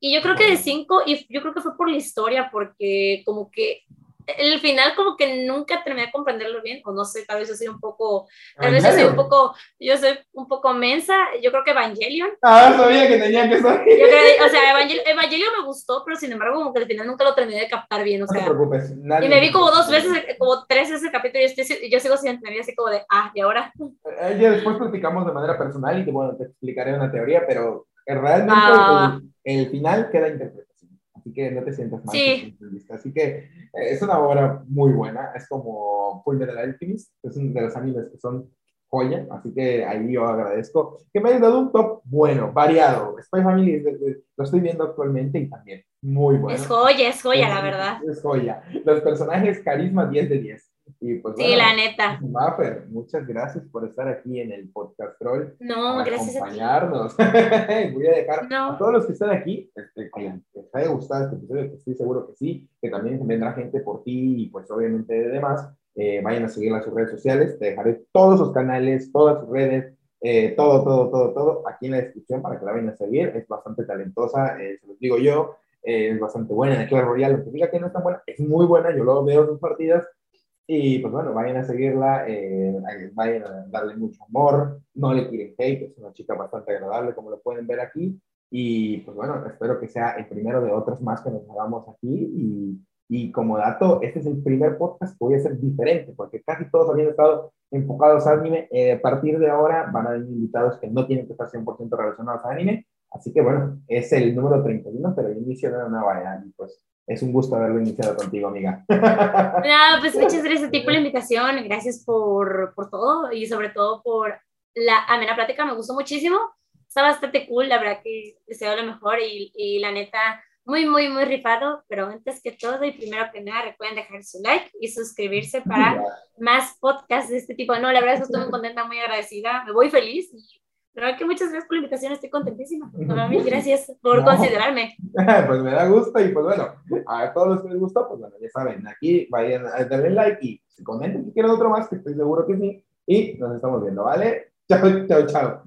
Y yo creo que de 5, y yo creo que fue por la historia, porque como que el final como que nunca terminé de comprenderlo bien, o no sé, tal vez yo soy un poco, tal vez yo soy un poco, yo soy un poco mensa, yo creo que Evangelion, Ah, sabía que tenía que ser. yo creo, o sea, Evangel- Evangelion me gustó, pero sin embargo como que al final nunca lo terminé de captar bien, o No te sea, preocupes. nadie- y me vi como dos veces, como tres veces el capítulo y estoy, yo sigo sin entender así como de, ah, y ahora, Eh, Ya después platicamos de manera personal y bueno, te explicaré una teoría, pero eh, realmente Ah. el, el final queda interpretación. Así que no te sientas mal. Sí. Así que eh, es una obra muy buena. Es como Full Metal Alchemist. Es uno de los animes que son joya. Así que ahí yo agradezco que me hayas dado un top bueno, variado. Spy Family lo estoy viendo actualmente y también muy bueno. es joya, es joya, la Es- verdad. Es joya. Los personajes, carisma 10 de 10. Y pues, Sí, bueno, la neta. Maffer, muchas gracias por estar aquí en el podcast Troll. No, gracias a acompañarnos. Voy a dejar No. a todos los que están aquí, este, que les haya gustado este episodio, que estoy seguro que sí, que también vendrá gente por ti y pues obviamente de demás. Eh, vayan a seguirla en sus redes sociales, te dejaré todos sus canales, todas sus redes, eh, todo, todo, todo, todo aquí en la descripción para que la vayan a seguir. Es bastante talentosa, eh, se los digo yo, eh, es bastante buena en el Clash Royale, aunque diga que no es tan buena, es muy buena, yo luego veo sus partidas. Y pues bueno, vayan a seguirla, eh, vayan a darle mucho amor, no le tiren hate, es una chica bastante agradable como lo pueden ver aquí. Y pues bueno, espero que sea el primero de otros más que nos hagamos aquí. Y, y como dato, este es el primer podcast que voy a hacer diferente, porque casi todos habían estado enfocados a anime. Eh, a partir de ahora van a venir invitados que no tienen que estar 100% relacionados a anime. Así que bueno, es el número 31, pero el inicio de una nueva era. Y pues es un gusto haberlo iniciado contigo, amiga. No, pues muchas gracias a ti por la invitación, gracias por, por todo y sobre todo por la amena plática, me gustó muchísimo, está bastante cool, la verdad que deseo lo mejor y, y la neta, muy, muy, muy rifado, pero antes que todo y primero que nada, recuerden dejar su like y suscribirse para más podcasts de este tipo. No, la verdad es que estoy muy contenta, muy agradecida, me voy feliz y la verdad que muchas gracias por la invitación, estoy contentísima. Gracias por No. considerarme. pues me da gusto y pues bueno, a todos los que les gustó, pues bueno, ya saben, aquí vayan a darle like y si comenten si quieren otro más, que estoy seguro que sí. Y nos estamos viendo, ¿vale? Chao, chao, chao.